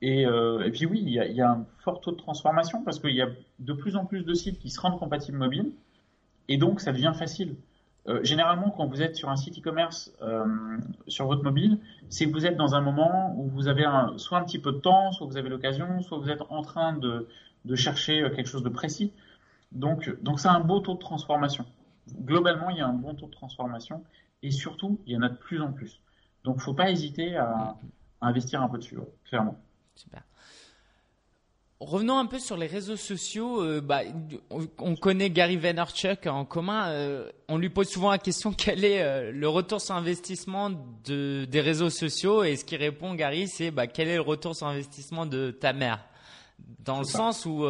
Et, et, puis oui, il y, a, il y, a, un fort taux de transformation parce qu'il y a de plus en plus de sites qui se rendent compatibles mobile et donc ça devient facile. Euh, généralement, quand vous êtes sur un site e-commerce euh, sur votre mobile, c'est que vous êtes dans un moment où vous avez un, soit un petit peu de temps, soit vous avez l'occasion, soit vous êtes en train de, de chercher quelque chose de précis. Donc, donc c'est un beau taux de transformation. Globalement, il y a un bon taux de transformation et surtout, il y en a de plus en plus. Donc, faut pas hésiter à, à investir un peu dessus, clairement. Super. Revenons un peu sur les réseaux sociaux. Euh, bah, on, connaît Gary Vaynerchuk en commun. Euh, on lui pose souvent la question quel est euh, le retour sur investissement de, des réseaux sociaux? Et ce qui répond Gary, c'est bah, quel est le retour sur investissement de ta mère? Dans le sens où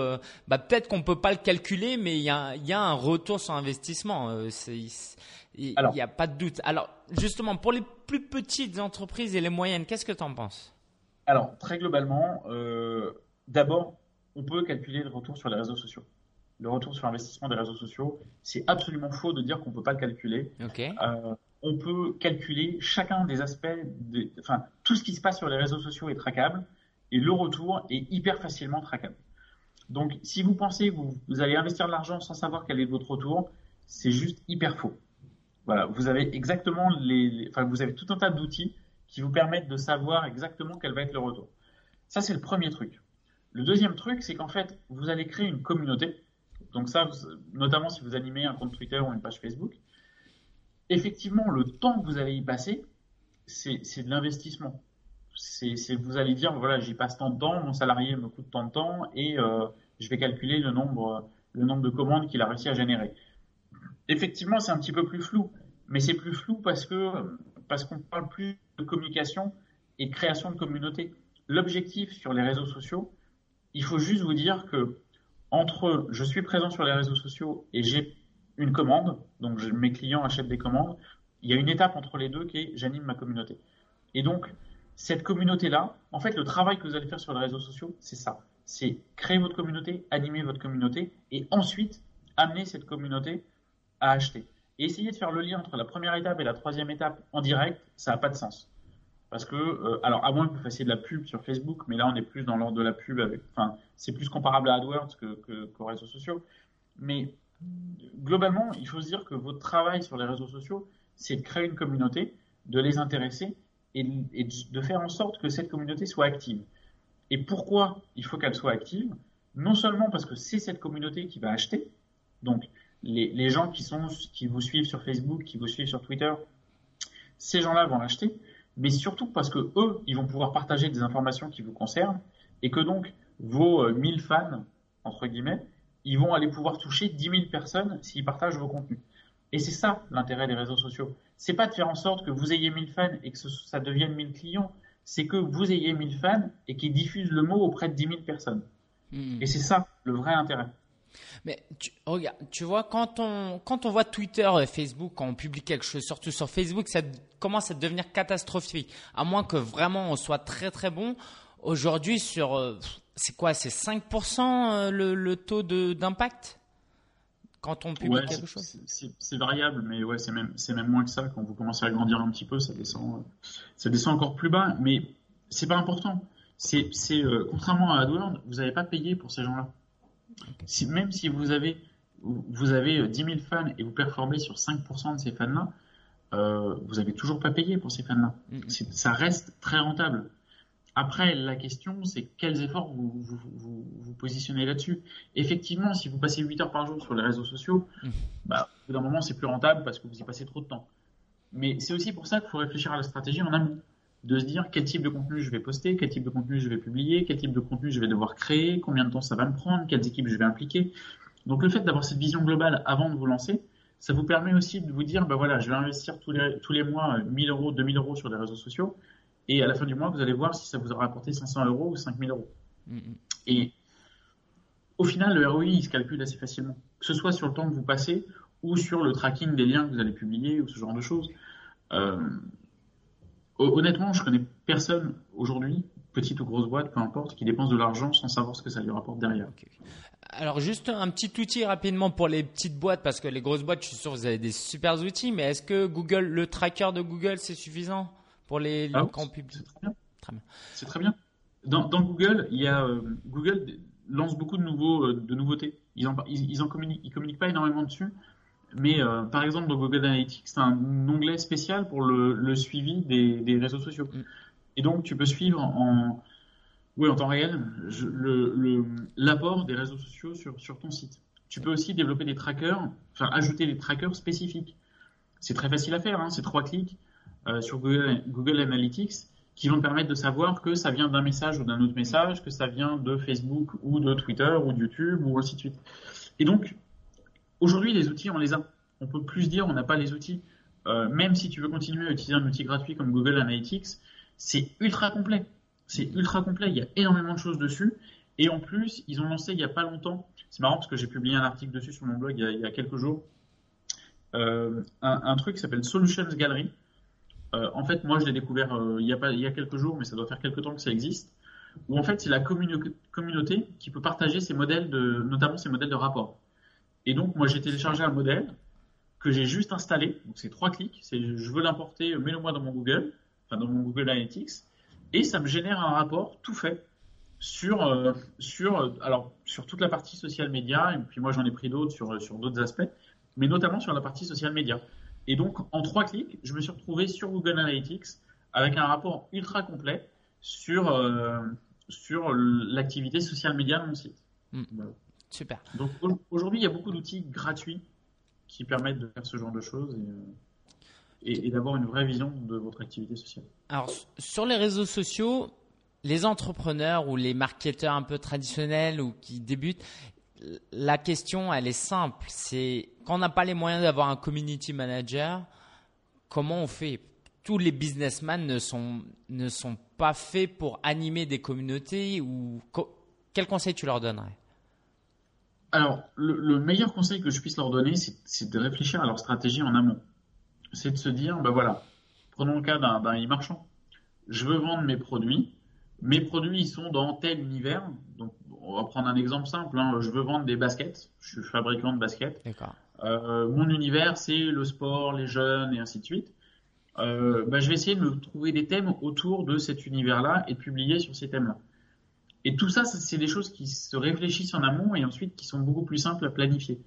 bah, peut-être qu'on peut pas le calculer, mais il y a, y a, un retour sur investissement. Il n'y a pas de doute. Alors justement, pour les plus petites entreprises et les moyennes, qu'est-ce que tu en penses? Alors, très globalement, d'abord, on peut calculer le retour sur les réseaux sociaux. Le retour sur l'investissement des réseaux sociaux, c'est absolument faux de dire qu'on ne peut pas le calculer. Euh, on peut calculer chacun des aspects, enfin, tout ce qui se passe sur les réseaux sociaux est traquable et le retour est hyper facilement traquable. Donc, si vous pensez que vous, allez investir de l'argent sans savoir quel est votre retour, c'est juste hyper faux. Voilà, vous avez exactement les enfin, vous avez tout un tas d'outils qui vous permettent de savoir exactement quel va être le retour. Ça, c'est le premier truc. Le deuxième truc, c'est qu'en fait, vous allez créer une communauté. Donc ça, notamment si vous animez un compte Twitter ou une page Facebook. Effectivement, le temps que vous allez y passer, c'est de l'investissement. C'est vous allez dire, voilà, j'y passe tant de temps, mon salarié me coûte tant de temps, et euh, je vais calculer le nombre, le nombre de commandes qu'il a réussi à générer. Effectivement, c'est un petit peu plus flou, mais c'est plus flou parce que parce qu'on parle plus de communication et création de communauté. L'objectif sur les réseaux sociaux, il faut juste vous dire que entre je suis présent sur les réseaux sociaux et j'ai une commande, donc mes clients achètent des commandes, il y a une étape entre les deux qui est j'anime ma communauté. Et donc, cette communauté-là, en fait, le travail que vous allez faire sur les réseaux sociaux, c'est ça. C'est créer votre communauté, animer votre communauté et ensuite amener cette communauté à acheter. Et essayer de faire le lien entre la première étape et la troisième étape en direct, ça n'a pas de sens. Parce que, euh, alors, à moins que vous fassiez de la pub sur Facebook, mais là, on est plus dans l'ordre de la pub avec, enfin, c'est plus comparable à AdWords qu'aux réseaux sociaux. Mais globalement, il faut se dire que votre travail sur les réseaux sociaux, c'est de créer une communauté, de les intéresser et, de faire en sorte que cette communauté soit active. Et pourquoi il faut qu'elle soit active? Non seulement parce que c'est cette communauté qui va acheter, donc les, gens qui, sont, qui vous suivent sur Facebook, qui vous suivent sur Twitter, ces gens-là vont l'acheter, mais surtout parce que eux, ils vont pouvoir partager des informations qui vous concernent et que donc vos 1000 euh, fans, entre guillemets, ils vont aller pouvoir toucher 10 000 personnes s'ils partagent vos contenus. Et c'est ça l'intérêt des réseaux sociaux. C'est pas de faire en sorte que vous ayez 1000 fans et que ça devienne 1000 clients. C'est que vous ayez 1000 fans et qu'ils diffusent le mot auprès de 10 000 personnes. Hmm. Et c'est ça le vrai intérêt. Mais tu, regarde, tu vois, quand on, quand on voit Twitter et Facebook, quand on publie quelque chose, surtout sur Facebook, ça commence à devenir catastrophique. À moins que vraiment on soit très très bon. Aujourd'hui, sur, euh, c'est quoi, c'est 5% euh, le, le taux d'impact? Quand on publie quelque chose C'est variable, mais ouais, c'est même, même moins que ça. Quand vous commencez à grandir un petit peu, ça descend, ça descend encore plus bas. Mais c'est pas important. c'est, euh, contrairement à AdWords, vous n'avez pas payé pour ces gens-là. Si, même si vous avez, vous avez 10 000 fans et vous performez sur 5% de ces fans-là, euh, vous n'avez toujours pas payé pour ces fans-là. Mm-hmm. Ça reste très rentable. Après, la question, c'est quels efforts vous vous, positionnez là-dessus. Effectivement, si vous passez 8 heures par jour sur les réseaux sociaux, mm. bah, au bout d'un moment, c'est plus rentable parce que vous y passez trop de temps. Mais c'est aussi pour ça qu'il faut réfléchir à la stratégie en amont. De se dire quel type de contenu je vais poster, quel type de contenu je vais publier, quel type de contenu je vais devoir créer, combien de temps ça va me prendre, quelles équipes je vais impliquer. Donc le fait d'avoir cette vision globale avant de vous lancer, ça vous permet aussi de vous dire, bah voilà, je vais investir tous les, tous les mois 1000 euros, 2000 euros sur les réseaux sociaux, et à la fin du mois, vous allez voir si ça vous aura rapporté 500 euros ou 5000 euros. Mm, mm. Et au final, le ROI, il se calcule assez facilement, que ce soit sur le temps que vous passez ou sur le tracking des liens que vous allez publier ou ce genre de choses. Euh, honnêtement, je connais personne aujourd'hui, petite ou grosse boîte, peu importe, qui dépense de l'argent sans savoir ce que ça lui rapporte derrière. Alors juste un petit outil rapidement pour les petites boîtes, parce que les grosses boîtes, je suis sûr que vous avez des super outils, mais est-ce que Google, le tracker de Google, c'est suffisant pour les, ah grands publics C'est très bien. C'est très bien. Dans, Google, il y a, euh, Google lance beaucoup de, nouveaux, euh, de nouveautés. Ils en, ils, en communiquent, ils communiquent pas énormément dessus, mais euh, par exemple dans Google Analytics, c'est un onglet spécial pour le, suivi des, réseaux sociaux. Mm. Et donc tu peux suivre en oui, en temps réel, l'apport le, des réseaux sociaux sur, sur ton site. Tu peux aussi développer des trackers, enfin ajouter des trackers spécifiques. C'est très facile à faire, hein, c'est trois clics euh, sur Google, Google Analytics qui vont te permettre de savoir que ça vient d'un message ou d'un autre message, que ça vient de Facebook ou de Twitter ou de YouTube ou ainsi de suite. Et donc, aujourd'hui, les outils, on les a. On peut plus dire on n'a pas les outils. Euh, même si tu veux continuer à utiliser un outil gratuit comme Google Analytics, c'est ultra complet. C'est ultra complet, il y a énormément de choses dessus. Et en plus, ils ont lancé il n'y a pas longtemps, c'est marrant parce que j'ai publié un article dessus sur mon blog il y a, quelques jours, euh, un, truc qui s'appelle Solutions Gallery. Euh, en fait, moi, je l'ai découvert il, y a pas, il y a quelques jours, mais ça doit faire quelques temps que ça existe. Où en fait, c'est la communauté qui peut partager ses modèles de, notamment ses modèles de rapport. Et donc, moi, j'ai téléchargé un modèle que j'ai juste installé. Donc, c'est trois clics. C'est, je veux l'importer, mets-le-moi dans mon Google, enfin dans mon Google Analytics et ça me génère un rapport tout fait sur, euh, sur, alors, sur toute la partie social média, et puis moi j'en ai pris d'autres sur, sur d'autres aspects, mais notamment sur la partie social média. Et donc en trois clics, je me suis retrouvé sur Google Analytics avec un rapport ultra complet sur, euh, sur l'activité social média de mon site. Hmm. Super. Donc aujourd'hui, il y a beaucoup d'outils gratuits qui permettent de faire ce genre de choses. Et, euh, et, d'avoir une vraie vision de votre activité sociale. Alors, sur les réseaux sociaux, les entrepreneurs ou les marketeurs un peu traditionnels ou qui débutent, la question, elle est simple. C'est quand on n'a pas les moyens d'avoir un community manager, comment on fait? Tous les businessmen ne sont, ne sont pas faits pour animer des communautés ou quel conseil tu leur donnerais? Alors, le, le, meilleur conseil que je puisse leur donner, c'est de réfléchir à leur stratégie en amont c'est de se dire, ben voilà, prenons le cas d'un e-marchand. Je veux vendre mes produits. Mes produits, ils sont dans tel univers. Donc, on va prendre un exemple simple. Hein. Je veux vendre des baskets. Je suis fabricant de baskets. Euh, mon univers, c'est le sport, les jeunes et ainsi de suite. Euh, ben, je vais essayer de me trouver des thèmes autour de cet univers-là et de publier sur ces thèmes-là. Et tout ça, c'est des choses qui se réfléchissent en amont et ensuite qui sont beaucoup plus simples à planifier.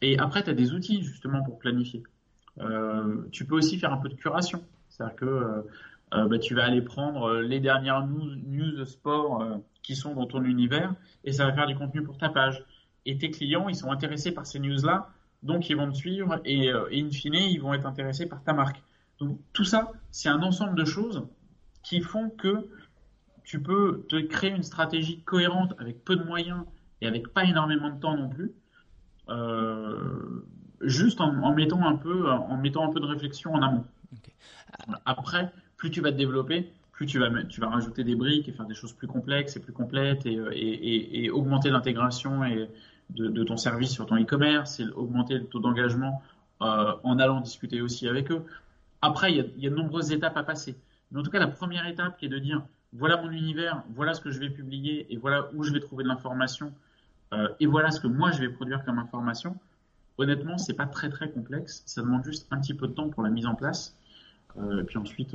Et après, tu as des outils justement pour planifier. Euh, tu peux aussi faire un peu de curation. C'est-à-dire que euh, euh, bah, tu vas aller prendre les dernières news, news sport qui sont dans ton univers et ça va faire du contenu pour ta page. Et tes clients, ils sont intéressés par ces news-là, donc ils vont te suivre et, in fine, ils vont être intéressés par ta marque. Donc tout ça, c'est un ensemble de choses qui font que tu peux te créer une stratégie cohérente avec peu de moyens et avec pas énormément de temps non plus. Euh, juste en, mettant un peu, en mettant un peu de réflexion en amont. Après, plus tu vas te développer, plus tu vas, tu vas rajouter des briques et faire des choses plus complexes et plus complètes et, et, et, augmenter l'intégration et de, ton service sur ton e-commerce et augmenter le taux d'engagement euh, en allant discuter aussi avec eux. Après, il y, a, il y, a, de nombreuses étapes à passer. Mais en tout cas, la première étape qui est de dire voilà mon univers, voilà ce que je vais publier et voilà où je vais trouver de l'information euh, et voilà ce que moi je vais produire comme information honnêtement, c'est pas très très complexe. Ça demande juste un petit peu de temps pour la mise en place. et puis ensuite,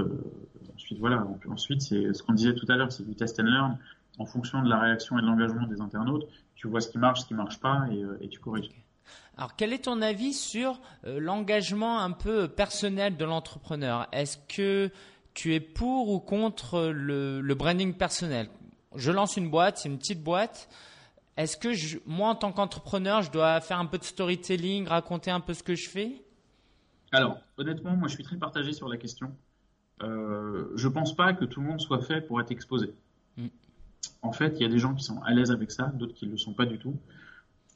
ensuite voilà. Ensuite, c'est ce qu'on disait tout à l'heure, c'est du test and learn. En fonction de la réaction et de l'engagement des internautes, tu vois ce qui marche, ce qui marche pas, et, tu corriges. Alors, quel est ton avis sur l'engagement un peu personnel de l'entrepreneur? Est-ce que tu es pour ou contre le, branding personnel? Je lance une boîte, c'est une petite boîte. Est-ce que moi, en tant qu'entrepreneur, je dois faire un peu de storytelling, raconter un peu ce que je fais? Alors, honnêtement, moi, je suis très partagé sur la question. Euh, je pense pas que tout le monde soit fait pour être exposé. Mm. En fait, il y a des gens qui sont à l'aise avec ça, d'autres qui ne le sont pas du tout.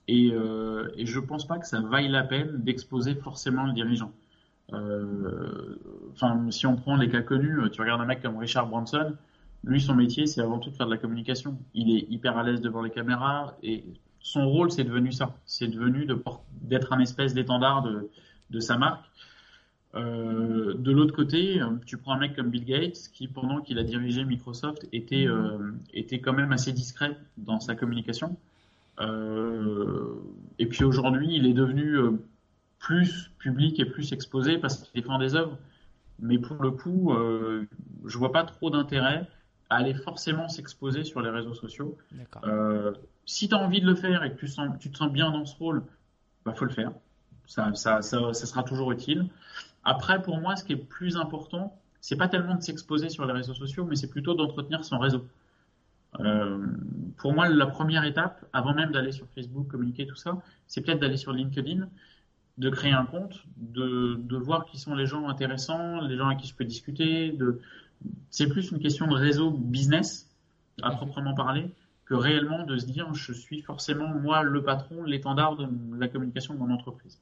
Et, euh, et je pense pas que ça vaille la peine d'exposer forcément le dirigeant. Euh, enfin, si on prend les cas connus, tu regardes un mec comme Richard Branson, lui, son métier, c'est avant tout de faire de la communication. Il est hyper à l'aise devant les caméras et son rôle, c'est devenu ça. C'est devenu d'être un espèce d'étendard de, sa marque. Euh, de l'autre côté, tu prends un mec comme Bill Gates qui, pendant qu'il a dirigé Microsoft, était, euh, était quand même assez discret dans sa communication. Euh, et puis aujourd'hui, il est devenu euh, plus public et plus exposé parce qu'il défend des œuvres. Mais pour le coup, euh, je vois pas trop d'intérêt à aller forcément s'exposer sur les réseaux sociaux. Euh, si tu as envie de le faire et que tu, sens, tu te sens bien dans ce rôle, bah faut le faire. Ça, ça, ça, ça, sera toujours utile. Après, pour moi, ce qui est plus important, c'est pas tellement de s'exposer sur les réseaux sociaux, mais c'est plutôt d'entretenir son réseau. Euh, pour moi, la première étape, avant même d'aller sur Facebook, communiquer, tout ça, c'est peut-être d'aller sur LinkedIn de créer un compte, de, de, voir qui sont les gens intéressants, les gens avec qui je peux discuter. De... C'est plus une question de réseau business, à proprement parler, que réellement de se dire je suis forcément moi le patron, l'étendard de la communication de mon entreprise.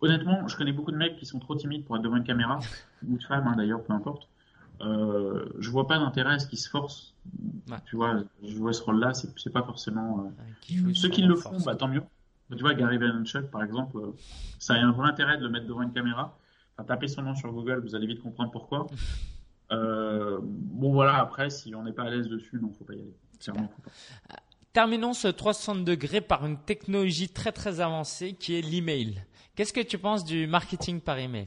Honnêtement, je connais beaucoup de mecs qui sont trop timides pour être devant une caméra, ou de femmes hein, d'ailleurs, peu importe. Euh, je vois pas d'intérêt à ce qu'ils se forcent. Tu vois, je vois ce rôle-là, c'est pas forcément. Euh... Ceux qui le font, bah, tant mieux. Tu vois, Gary Vaynerchuk, par exemple, euh, ça a un vrai intérêt de le mettre devant une caméra. Enfin, tapez son nom sur Google, vous allez vite comprendre pourquoi. Euh, bon, voilà, après, si on n'est pas à l'aise dessus, non, faut pas y aller. Terminons ce 360 degrés par une technologie très très avancée qui est l'email. Qu'est-ce que tu penses du marketing par email?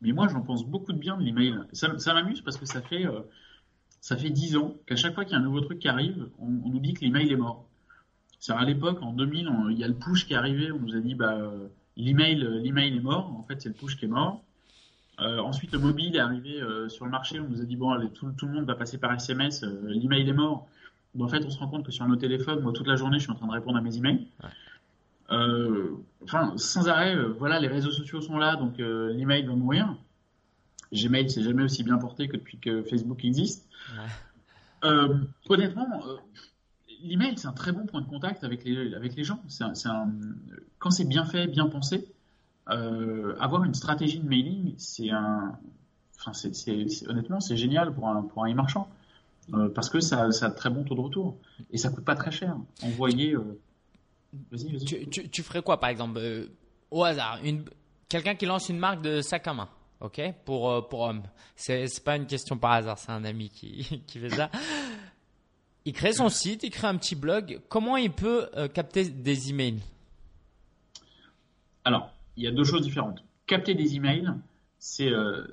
Mais moi, j'en pense beaucoup de bien de l'email. Ça, ça m'amuse parce que ça fait, euh, ça fait 10 ans qu'à chaque fois qu'il y a un nouveau truc qui arrive, on, on nous dit que l'email est mort. C'est à l'époque, en 2000, il y a le push qui est arrivé. On nous a dit, bah, l'email, l'email est mort. En fait, c'est le push qui est mort. Euh, ensuite, le mobile est arrivé euh, sur le marché. On nous a dit, bon, allez, tout, le monde va passer par SMS. Euh, l'email est mort. en fait, on se rend compte que sur nos téléphones, moi, toute la journée, je suis en train de répondre à mes emails. Enfin, sans arrêt, voilà, les réseaux sociaux sont là, donc l'email va mourir. Gmail, c'est jamais aussi bien porté que depuis que Facebook existe. honnêtement, l'email, c'est un très bon point de contact avec les, avec les gens. C'est un, quand c'est bien fait, bien pensé, euh, avoir une stratégie de mailing, c'est un, enfin, c'est, honnêtement, c'est génial pour un, pour un e-marchand. Euh, parce que ça, a de très bon taux de retour. Et ça coûte pas très cher. Envoyer. Euh... Vas-y, vas-y. Tu, ferais quoi, par exemple, au hasard une, Quelqu'un qui lance une marque de sac à main, ok Pour, pour homme. C'est pas une question par hasard, c'est un ami qui, qui fait ça. Il crée son site, il crée un petit blog. Comment il peut euh, capter des emails? Alors, il y a deux choses différentes. Capter des emails, c'est euh,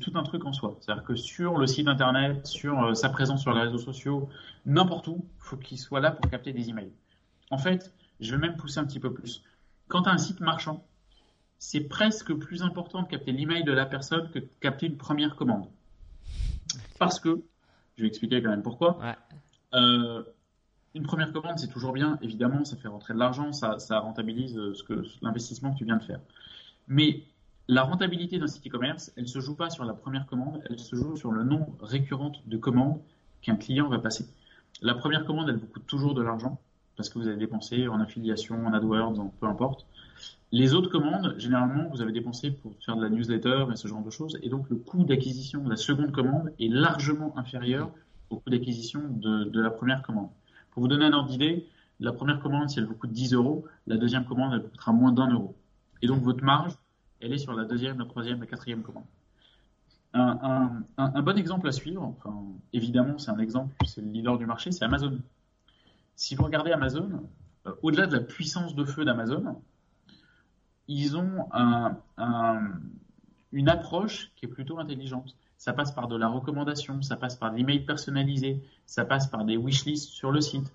tout un truc en soi. C'est-à-dire que sur le site internet, sur euh, sa présence sur les réseaux sociaux, n'importe où, il faut qu'il soit là pour capter des emails. En fait, je vais même pousser un petit peu plus. Quand tu as un site marchand, c'est presque plus important de capter l'email de la personne que de capter une première commande. Parce que, je vais expliquer quand même pourquoi. Ouais. Euh, une première commande, c'est toujours bien, évidemment, ça fait rentrer de l'argent, ça, rentabilise euh, ce que l'investissement que tu viens de faire. Mais la rentabilité d'un site e-commerce, elle se joue pas sur la première commande, elle se joue sur le nombre récurrent de commandes qu'un client va passer. La première commande, elle vous coûte toujours de l'argent parce que vous avez dépensé en affiliation, en AdWords, en peu importe. Les autres commandes, généralement, vous avez dépensé pour faire de la newsletter et ce genre de choses, et donc le coût d'acquisition de la seconde commande est largement inférieur au coût d'acquisition de, la première commande. Pour vous donner un ordre d'idée, la première commande, si elle vous coûte 10 euros, la deuxième commande, elle coûtera moins d'un euro. Et donc votre marge, elle est sur la deuxième, la troisième, la quatrième commande. Un, bon exemple à suivre, évidemment c'est un exemple, c'est le leader du marché, c'est Amazon. Si vous regardez Amazon, euh, au-delà de la puissance de feu d'Amazon, ils ont une approche qui est plutôt intelligente. Ça passe par de la recommandation, ça passe par l'email personnalisé, ça passe par des wishlists sur le site.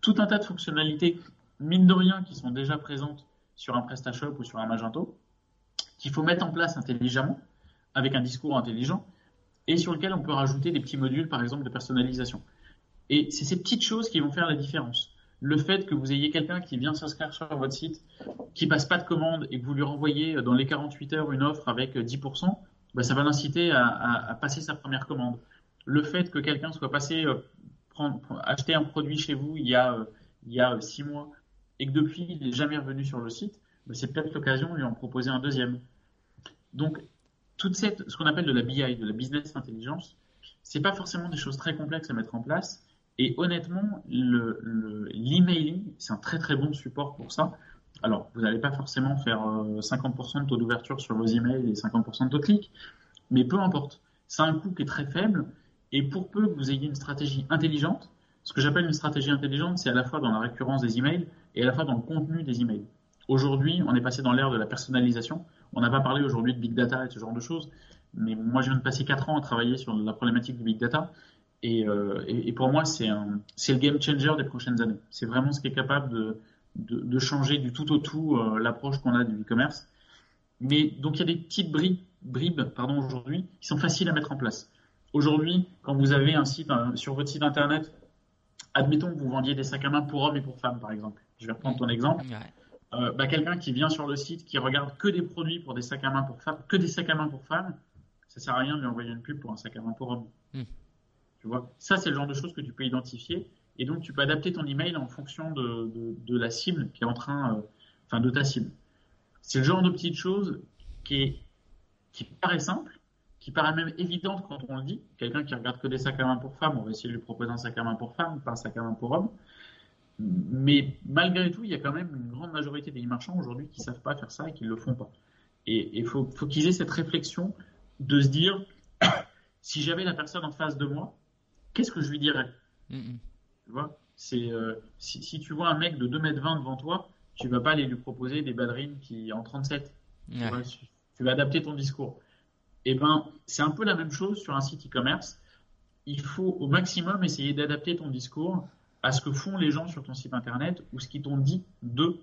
Tout un tas de fonctionnalités, mine de rien, qui sont déjà présentes sur un PrestaShop ou sur un Magento, qu'il faut mettre en place intelligemment, avec un discours intelligent, et sur lequel on peut rajouter des petits modules, par exemple, de personnalisation. Et c'est ces petites choses qui vont faire la différence. Le fait que vous ayez quelqu'un qui vient s'inscrire sur votre site, qui passe pas de commande et que vous lui renvoyez dans les 48 heures une offre avec 10%, bah, ça va l'inciter à, passer sa première commande. Le fait que quelqu'un soit passé euh, acheter un produit chez vous il y a euh, a six mois et que depuis il n'est jamais revenu sur le site, bah, c'est peut-être l'occasion de lui en proposer un deuxième. Donc toute cette ce qu'on appelle de la BI, de la business intelligence, c'est pas forcément des choses très complexes à mettre en place. Et honnêtement, l'emailing, c'est un très très bon support pour ça. Alors, vous n'allez pas forcément faire 50% euh, de taux d'ouverture sur vos emails et 50% de taux de clic, mais peu importe. C'est un coût qui est très faible, et pour peu que vous ayez une stratégie intelligente, ce que j'appelle une stratégie intelligente, c'est à la fois dans la récurrence des emails et à la fois dans le contenu des emails. Aujourd'hui, on est passé dans l'ère de la personnalisation. On n'a pas parlé aujourd'hui de big data et ce genre de choses, mais moi, je viens de passer 4 ans à travailler sur la problématique du big data. Et, euh, et pour moi, c'est le game changer des prochaines années. C'est vraiment ce qui est capable de, de, changer du tout au tout euh, l'approche qu'on a du e-commerce. Mais donc il y a des petites bribes, bribes pardon, aujourd'hui qui sont faciles à mettre en place. Aujourd'hui, quand vous avez un site sur votre site internet, admettons que vous vendiez des sacs à main pour hommes et pour femmes, par exemple. Je vais reprendre ton exemple. Euh, bah, quelqu'un qui vient sur le site, qui regarde que des produits pour des sacs à main pour femmes, que des sacs à main pour femmes, ça sert à rien de lui envoyer une pub pour un sac à main pour hommes. Hmm. Tu vois, ça c'est le genre de choses que tu peux identifier et donc, tu peux adapter ton email en fonction de, la cible qui est en train, euh, enfin, de ta cible. C'est le genre de petite chose qui paraît simple, qui paraît même évidente quand on le dit. Quelqu'un qui regarde que des sacs à main pour femmes, on va essayer de lui proposer un sac à main pour femme, pas un sac à main pour homme. Mais malgré tout, il y a quand même une grande majorité des marchands aujourd'hui qui savent pas faire ça et qui le font pas. Et il faut, faut qu'ils aient cette réflexion de se dire, si j'avais la personne en face de moi, qu'est-ce que je lui dirais? Tu vois, c'est euh, si, si, tu vois un mec de 2 mètres 20 devant toi, tu vas pas aller lui proposer des ballerines qui en 37. Tu, vas adapter ton discours. Et eh ben, c'est un peu la même chose sur un site e-commerce. Il faut au maximum essayer d'adapter ton discours à ce que font les gens sur ton site internet ou ce qu'ils t'ont dit d'eux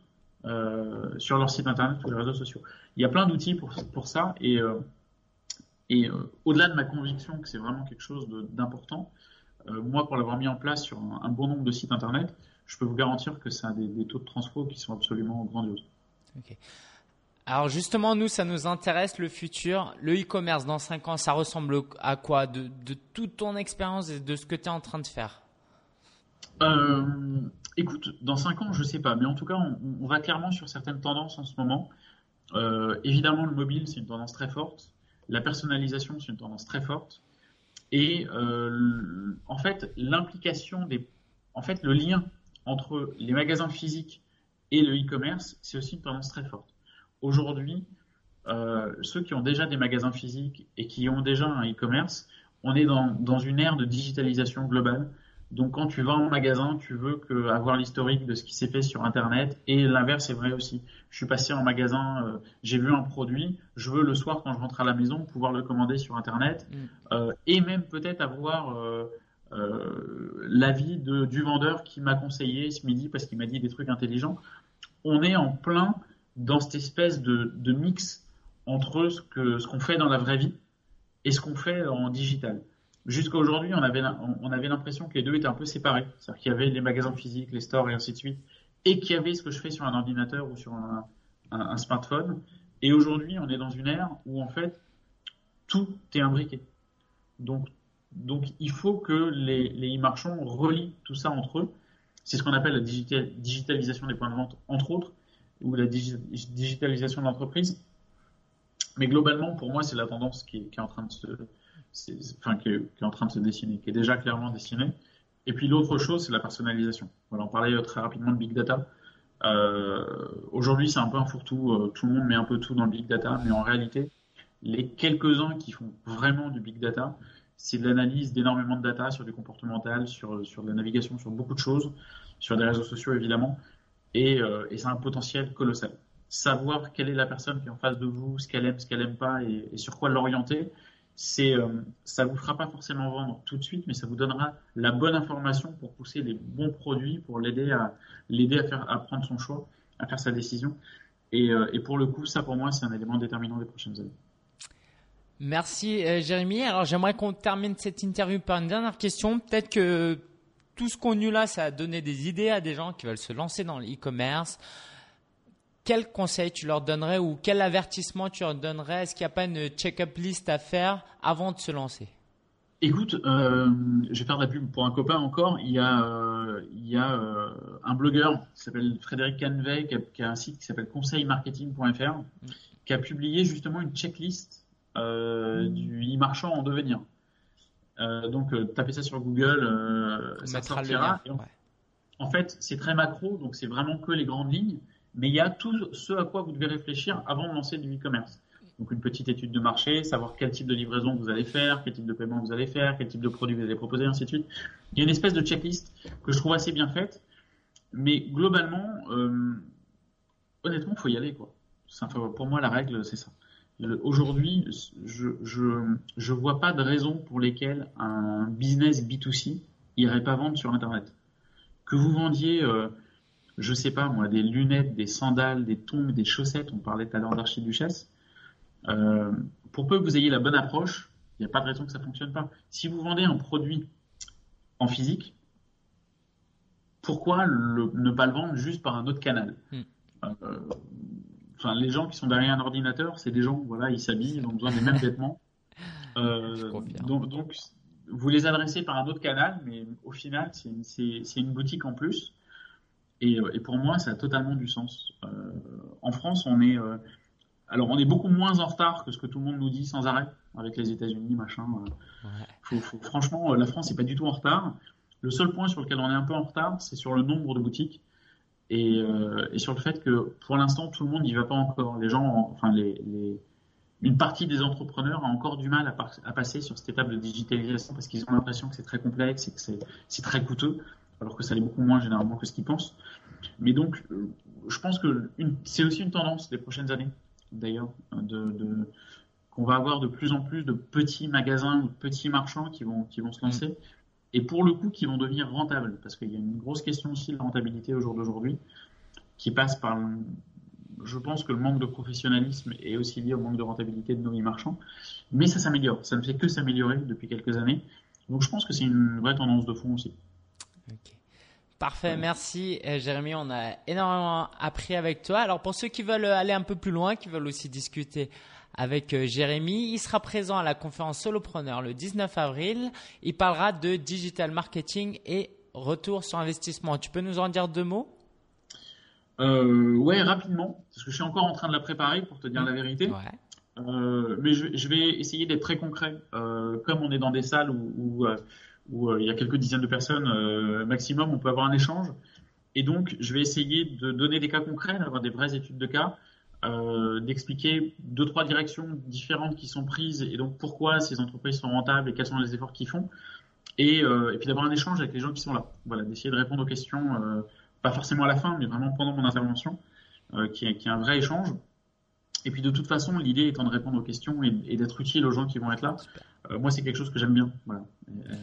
euh, sur leur site internet ou les réseaux sociaux. Il y a plein d'outils pour, pour ça et, euh, et euh, au-delà de ma conviction que c'est vraiment quelque chose d'important, moi, pour l'avoir mis en place sur un, bon nombre de sites internet, je peux vous garantir que ça a des, taux de transfo qui sont absolument grandioses. Alors justement, nous, ça nous intéresse le futur. Le e-commerce dans 5 ans, ça ressemble à quoi de, toute ton expérience et de ce que tu es en train de faire? Euh, Écoute, dans 5 ans, je ne sais pas. Mais en tout cas, on, va clairement sur certaines tendances en ce moment. Euh, évidemment, le mobile, c'est une tendance très forte. La personnalisation, c'est une tendance très forte. Et euh, en fait, l'implication des, en fait, le lien entre les magasins physiques et le e-commerce, c'est aussi une tendance très forte. Aujourd'hui, euh, ceux qui ont déjà des magasins physiques et qui ont déjà un e-commerce, on est dans, dans une ère de digitalisation globale donc quand tu vas en magasin, tu veux que, avoir l'historique de ce qui s'est fait sur Internet et l'inverse est vrai aussi. Je suis passé en magasin, euh, j'ai vu un produit, je veux le soir quand je rentre à la maison pouvoir le commander sur Internet mm. euh, et même peut-être avoir euh, l'avis du vendeur qui m'a conseillé ce midi parce qu'il m'a dit des trucs intelligents. On est en plein dans cette espèce de, de mix entre ce que ce qu'on fait dans la vraie vie et ce qu'on fait en digital. Jusqu'à aujourd'hui, on avait, on avait l'impression que les deux étaient un peu séparés. C'est-à-dire qu'il y avait les magasins physiques, les stores et ainsi de suite, et qu'il y avait ce que je fais sur un ordinateur ou sur un, smartphone. Et aujourd'hui, on est dans une ère où en fait, tout est imbriqué. Donc, donc il faut que les, e-marchands relient tout ça entre eux. C'est ce qu'on appelle la digitalisation des points de vente, entre autres, ou la digitalisation de l'entreprise. Mais globalement, pour moi, c'est la tendance qui est en train de se, enfin, qui est, en train de se dessiner, qui est déjà clairement dessiné. Et puis l'autre chose, c'est la personnalisation. Voilà, on parlait euh, très rapidement de big data. Euh, Aujourd'hui, c'est un peu un fourre-tout. Euh, tout le monde met un peu tout dans le big data, mais en réalité, les quelques-uns qui font vraiment du big data, c'est de l'analyse d'énormément de data sur du comportemental, sur, sur de la navigation, sur beaucoup de choses, sur des réseaux sociaux évidemment, et, euh, et c'est un potentiel colossal. savoir quelle est la personne qui est en face de vous, ce qu'elle aime, ce qu'elle aime pas et, sur quoi l'orienter, c'est euh, ça vous fera pas forcément vendre tout de suite, mais ça vous donnera la bonne information pour pousser les bons produits, pour l'aider à l'aider à faire à prendre son choix, à faire sa décision. Et, euh, et pour le coup, ça pour moi, c'est un élément déterminant des prochaines années. Merci euh, Jérémy. Alors j'aimerais qu'on termine cette interview par une dernière question. Peut-être que tout ce qu'on a eu là, ça a donné des idées à des gens qui veulent se lancer dans l'e-commerce. Quel conseil tu leur donnerais ou quel avertissement tu leur donnerais? Est-ce qu'il n'y a pas une check-up list à faire avant de se lancer? Écoute, euh, je vais faire de la pub pour un copain encore. Il y a, euh, il y a euh, un blogueur qui s'appelle Frédéric Canvey, qui a, un site qui s'appelle conseilmarketing.fr, qui a publié justement une checklist du e-marchand en devenir. donc, tapez ça sur Google, ça sortira. En, en fait, c'est très macro, donc c'est vraiment que les grandes lignes, mais il y a tout ce à quoi vous devez réfléchir avant de lancer du e-commerce. Donc une petite étude de marché, savoir quel type de livraison vous allez faire, quel type de paiement vous allez faire, quel type de produit vous allez proposer, ainsi de suite. Il y a une espèce de checklist que je trouve assez bien faite, mais globalement, euh, honnêtement, faut y aller quoi. pour moi, la règle, c'est ça. Aujourd'hui, je, je je vois pas de raison pour lesquelles un business B2C irait pas vendre sur Internet. Que vous vendiez, euh, je sais pas moi, des lunettes, des sandales, des tongs, des chaussettes, on parlait tout à l'heure d'archiduchesse, euh, pour peu que vous ayez la bonne approche, il n'y a pas de raison que ça ne fonctionne pas. Si vous vendez un produit en physique, pourquoi ne pas le vendre juste par un autre canal? Hmm. euh, Enfin, les gens qui sont derrière un ordinateur, c'est des gens, voilà, ils s'habillent, ils ont besoin des mêmes vêtements. Euh, donc, vous les adressez par un autre canal, mais au final, c'est une, boutique en plus. Et, et, pour moi, ça a totalement du sens. en France, on est alors, on est beaucoup moins en retard que ce que tout le monde nous dit sans arrêt avec les États-Unis, machin. Euh. franchement, euh, la France n'est pas du tout en retard. Le seul point sur lequel on est un peu en retard, c'est sur le nombre de boutiques et, euh, sur le fait que pour l'instant, tout le monde n'y va pas encore. Les gens, enfin, une partie des entrepreneurs a encore du mal à, passer sur cette étape de digitalisation parce qu'ils ont l'impression que c'est très complexe et que c'est très coûteux, alors que ça l'est beaucoup moins généralement que ce qu'ils pensent. Mais donc, je pense que c'est aussi une tendance des prochaines années d'ailleurs, de, qu'on va avoir de plus en plus de petits magasins ou de petits marchands qui vont, qui vont se lancer. Mm. Et pour le coup, qui vont devenir rentables. Parce qu'il y a une grosse question aussi de rentabilité au jour d'aujourd'hui, qui passe par. Je pense que le manque de professionnalisme est aussi lié au manque de rentabilité de nos e-marchands. Mais ça s'améliore. Ça ne fait que s'améliorer depuis quelques années. Donc je pense que c'est une vraie tendance de fond aussi. Parfait, merci euh, Jérémy, on a énormément appris avec toi. Alors pour ceux qui veulent aller un peu plus loin, qui veulent aussi discuter avec euh, Jérémy, il sera présent à la conférence Solopreneur le 19 avril. Il parlera de digital marketing et retour sur investissement. Tu peux nous en dire deux mots? Euh, Ouais, rapidement, parce que je suis encore en train de la préparer pour te dire la vérité. Ouais. Euh, mais je, je, vais essayer d'être très concret. comme on est dans des salles où, où où euh, il y a quelques dizaines de personnes euh, maximum, on peut avoir un échange. Et donc, je vais essayer de donner des cas concrets, d'avoir des vraies études de cas, euh, d'expliquer deux, trois directions différentes qui sont prises et donc pourquoi ces entreprises sont rentables et quels sont les efforts qu'ils font. Et, puis d'avoir un échange avec les gens qui sont là. Voilà, d'essayer de répondre aux questions, pas forcément à la fin, mais vraiment pendant mon intervention, qui, est, un vrai échange. Et puis de toute façon, l'idée étant de répondre aux questions et, d'être utile aux gens qui vont être là. Moi, c'est quelque chose que j'aime bien. Voilà. Euh,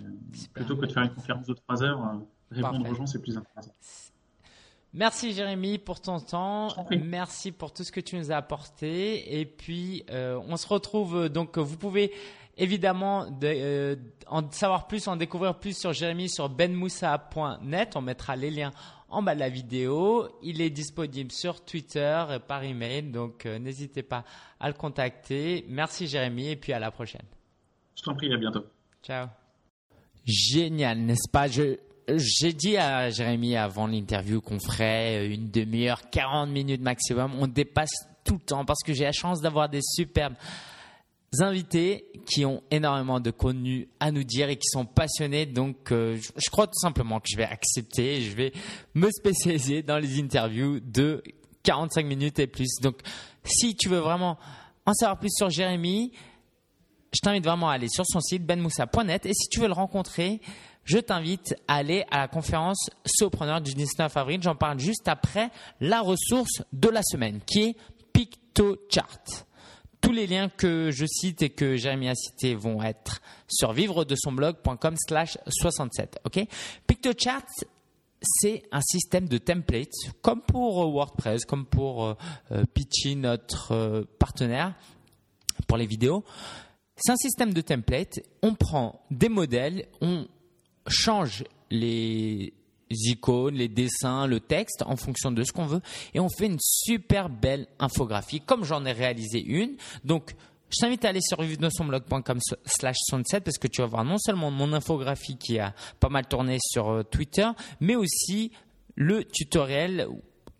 plutôt que de faire une conférence de trois heures, euh, répondre aux gens, c'est plus intéressant. Merci Jérémy pour ton temps. Merci pour tout ce que tu nous as apporté. Et puis, on se retrouve. Donc, vous pouvez évidemment en savoir plus, en découvrir plus sur Jérémy sur benmoussa.net. On mettra les liens en bas de la vidéo. Il est disponible sur Twitter et par email. Donc, n'hésitez pas à le contacter. Merci Jérémy et puis à la prochaine. Je t'en prie, à bientôt. Ciao. Génial, n'est-ce pas? J'ai dit à Jérémy avant l'interview qu'on ferait une demi-heure, 40 minutes maximum. On dépasse tout le temps parce que j'ai la chance d'avoir des superbes invités qui ont énormément de contenu à nous dire et qui sont passionnés. Donc, euh, je crois tout simplement que je vais accepter. Je vais me spécialiser dans les interviews de 45 minutes et plus. Donc, si tu veux vraiment en savoir plus sur Jérémy, je t'invite vraiment à aller sur son site benmoussa.net et si tu veux le rencontrer, je t'invite à aller à la conférence Sopreneur du 19 avril. J'en parle juste après la ressource de la semaine qui est PictoChart. Tous les liens que je cite et que Jérémy a cités vont être sur vivre de son blog.com slash 67. Ok? PictoChart, c'est un système de templates, comme pour euh, WordPress, comme pour euh, euh, Pitchy, notre partenaire pour les vidéos. C'est un système de templates. On prend des modèles, on change les icônes, les dessins, le texte en fonction de ce qu'on veut et on fait une super belle infographie comme j'en ai réalisé une. Donc je t'invite à aller sur vivenosonblog.com slash 67 parce que tu vas voir non seulement mon infographie qui a pas mal tourné sur euh, Twitter, mais aussi le tutoriel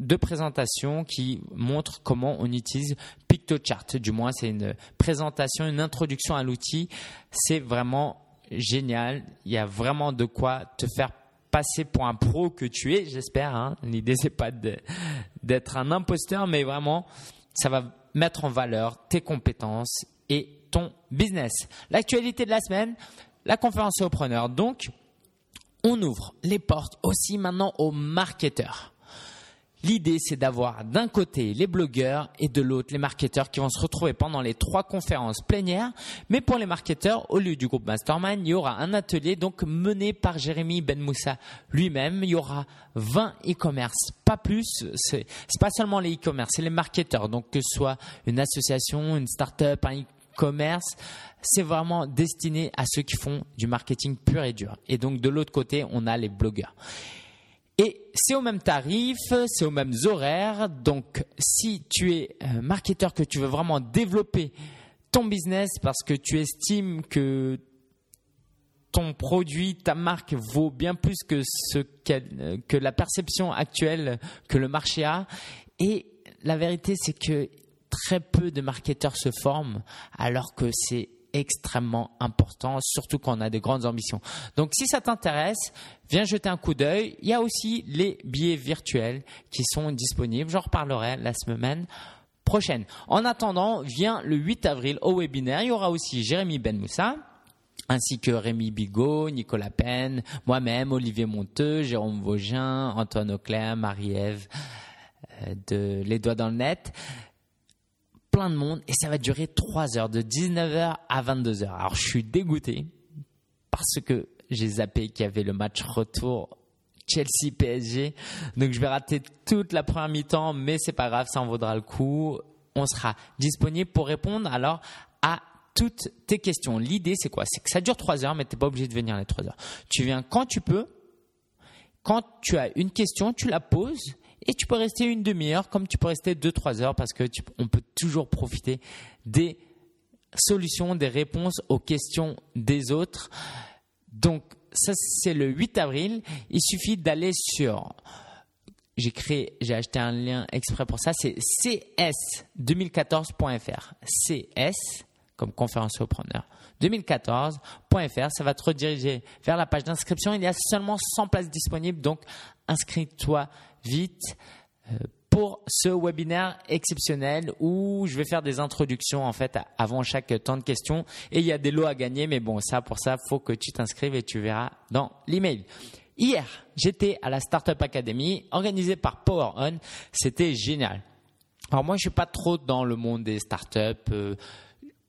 de présentation qui montre comment on utilise PictoChart. Du moins, c'est une présentation, une introduction à l'outil. C'est vraiment génial. Il y a vraiment de quoi te faire passer pour un pro que tu es, j'espère. Hein. L'idée, c'est pas d'être un imposteur, mais vraiment, ça va mettre en valeur tes compétences et ton business. L'actualité de la semaine, la conférence aux preneurs. Donc, on ouvre les portes aussi maintenant aux marketeurs. L'idée, c'est d'avoir d'un côté les blogueurs et de l'autre les marketeurs qui vont se retrouver pendant les trois conférences plénières. Mais pour les marketeurs, au lieu du groupe Mastermind, il y aura un atelier donc mené par Jérémy Ben Moussa lui-même. Il y aura 20 e-commerce, pas plus. C'est pas seulement les e-commerce, c'est les marketeurs. Donc que ce soit une association, une start-up, un e-commerce, c'est vraiment destiné à ceux qui font du marketing pur et dur. Et donc de l'autre côté, on a les blogueurs. Et c'est au même tarif, c'est aux mêmes horaires. Donc, si tu es un marketeur que tu veux vraiment développer ton business parce que tu estimes que ton produit, ta marque vaut bien plus que ce que la perception actuelle que le marché a. Et la vérité, c'est que très peu de marketeurs se forment alors que c'est extrêmement important, surtout quand on a de grandes ambitions. Donc si ça t'intéresse, viens jeter un coup d'œil. Il y a aussi les billets virtuels qui sont disponibles. J'en reparlerai la semaine prochaine. En attendant, viens le 8 avril au webinaire. Il y aura aussi Jérémy Benmoussa ainsi que Rémi Bigot, Nicolas Penn, moi-même, Olivier Monteux, Jérôme Vaugin, Antoine Auclair, Marie-Ève euh, de Les Doigts dans le Net de monde et ça va durer 3 heures, de 19h à 22h. Alors je suis dégoûté parce que j'ai zappé qu'il y avait le match retour Chelsea PSG. Donc je vais rater toute la première mi-temps, mais c'est pas grave, ça en vaudra le coup. On sera disponible pour répondre alors à toutes tes questions. L'idée c'est quoi? C'est que ça dure 3 heures, mais tu n'es pas obligé de venir les 3 heures. Tu viens quand tu peux. Quand tu as une question, tu la poses et tu peux rester une demi-heure comme tu peux rester deux, trois heures parce que on peut toujours profiter des solutions, des réponses aux questions des autres. Donc, ça, c'est le 8 avril. Il suffit d'aller sur, j'ai créé, j'ai acheté un lien exprès pour ça, c'est cs2014.fr. CS, comme conférence preneur. 2014.fr, ça va te rediriger vers la page d'inscription. Il y a seulement 100 places disponibles, donc inscris-toi vite euh, pour ce webinaire exceptionnel où je vais faire des introductions en fait avant chaque temps de questions et il y a des lots à gagner mais bon ça pour ça faut que tu t'inscrives et tu verras dans l'email. Hier, j'étais à la Startup Academy organisée par Power On, c'était génial. Alors moi je suis pas trop dans le monde des startups euh,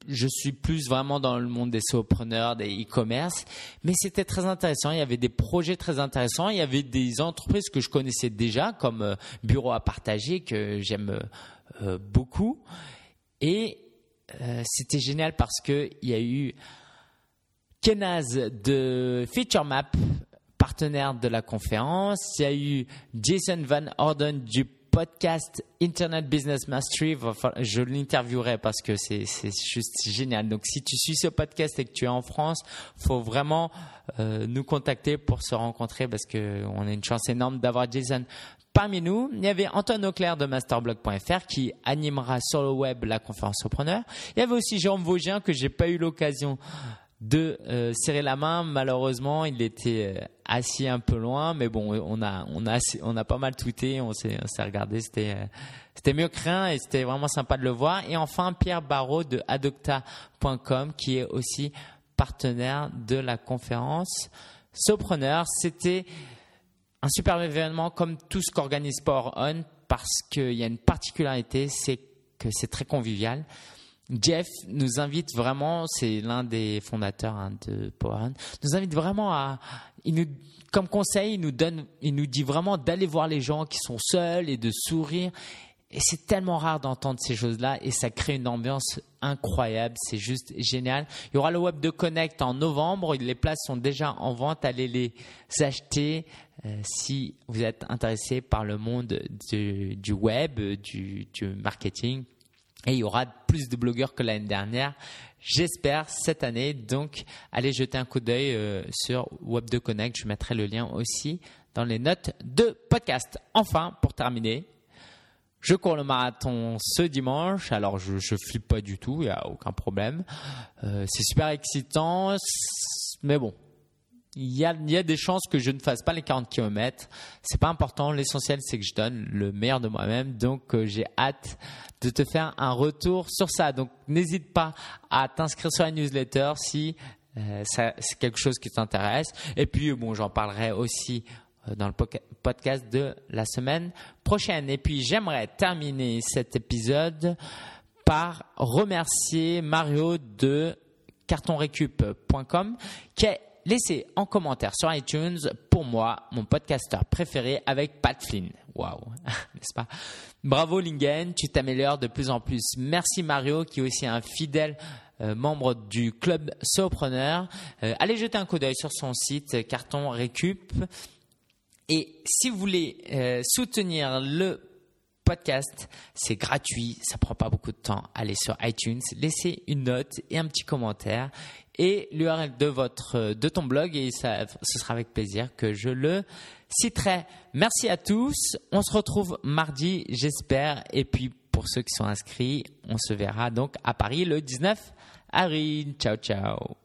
je suis plus vraiment dans le monde des solopreneurs, des e-commerce, mais c'était très intéressant. Il y avait des projets très intéressants. Il y avait des entreprises que je connaissais déjà, comme euh, Bureau à partager, que j'aime euh, beaucoup. Et euh, c'était génial parce qu'il y a eu Kenaz de FeatureMap, partenaire de la conférence. Il y a eu Jason Van Orden du podcast Internet Business Mastery. Je l'interviewerai parce que c'est juste génial. Donc, si tu suis ce podcast et que tu es en France, faut vraiment euh, nous contacter pour se rencontrer parce qu'on a une chance énorme d'avoir Jason parmi nous. Il y avait Antoine Auclair de masterblog.fr qui animera sur le web la conférence entrepreneur. Il y avait aussi Jérôme Vaugien que j'ai pas eu l'occasion de euh, serrer la main. Malheureusement, il était euh, assis un peu loin, mais bon, on a, on a, on a pas mal tweeté, on s'est, regardé, c'était, euh, c'était mieux rien et c'était vraiment sympa de le voir. Et enfin, Pierre Barraud de adocta.com qui est aussi partenaire de la conférence Sopreneur. C'était un super événement comme tout ce qu'organise Sport On parce qu'il y a une particularité, c'est que c'est très convivial. Jeff nous invite vraiment, c'est l'un des fondateurs hein, de Power nous invite vraiment à, il nous, comme conseil, il nous donne, il nous dit vraiment d'aller voir les gens qui sont seuls et de sourire. Et c'est tellement rare d'entendre ces choses-là et ça crée une ambiance incroyable, c'est juste génial. Il y aura le Web de Connect en novembre, les places sont déjà en vente, allez les acheter euh, si vous êtes intéressé par le monde du, web, du marketing. Et il y aura plus de blogueurs que l'année dernière, j'espère, cette année. Donc, allez jeter un coup d'œil euh, sur Web2 Connect. Je mettrai le lien aussi dans les notes de podcast. Enfin, pour terminer, je cours le marathon ce dimanche. Alors, je ne flippe pas du tout, il n'y a aucun problème. Euh, c'est super excitant, mais bon, il y, a, des chances que je ne fasse pas les 40 km. C'est pas important. L'essentiel, c'est que je donne le meilleur de moi-même. Donc, euh, j'ai hâte de te faire un retour sur ça. Donc, n'hésite pas à t'inscrire sur la newsletter si euh, c'est quelque chose qui t'intéresse. Et puis, bon, j'en parlerai aussi euh, dans le podcast de la semaine prochaine. Et puis, j'aimerais terminer cet épisode par remercier Mario de cartonrecup.com qui est laissez en commentaire sur iTunes pour moi mon podcasteur préféré avec Pat Flynn. Waouh, n'est-ce pas? Bravo Lingen, tu t'améliores de plus en plus. Merci Mario qui est aussi un fidèle euh, membre du club Sopreneur. Euh, allez jeter un coup d'œil sur son site Carton Récup. Et si vous voulez euh, soutenir le podcast, c'est gratuit, ça prend pas beaucoup de temps. Allez sur iTunes, laissez une note et un petit commentaire et l'URL de votre de ton blog et ça, ce sera avec plaisir que je le citerai. Merci à tous. On se retrouve mardi, j'espère. Et puis pour ceux qui sont inscrits, on se verra donc à Paris le 19 avril. Ciao ciao.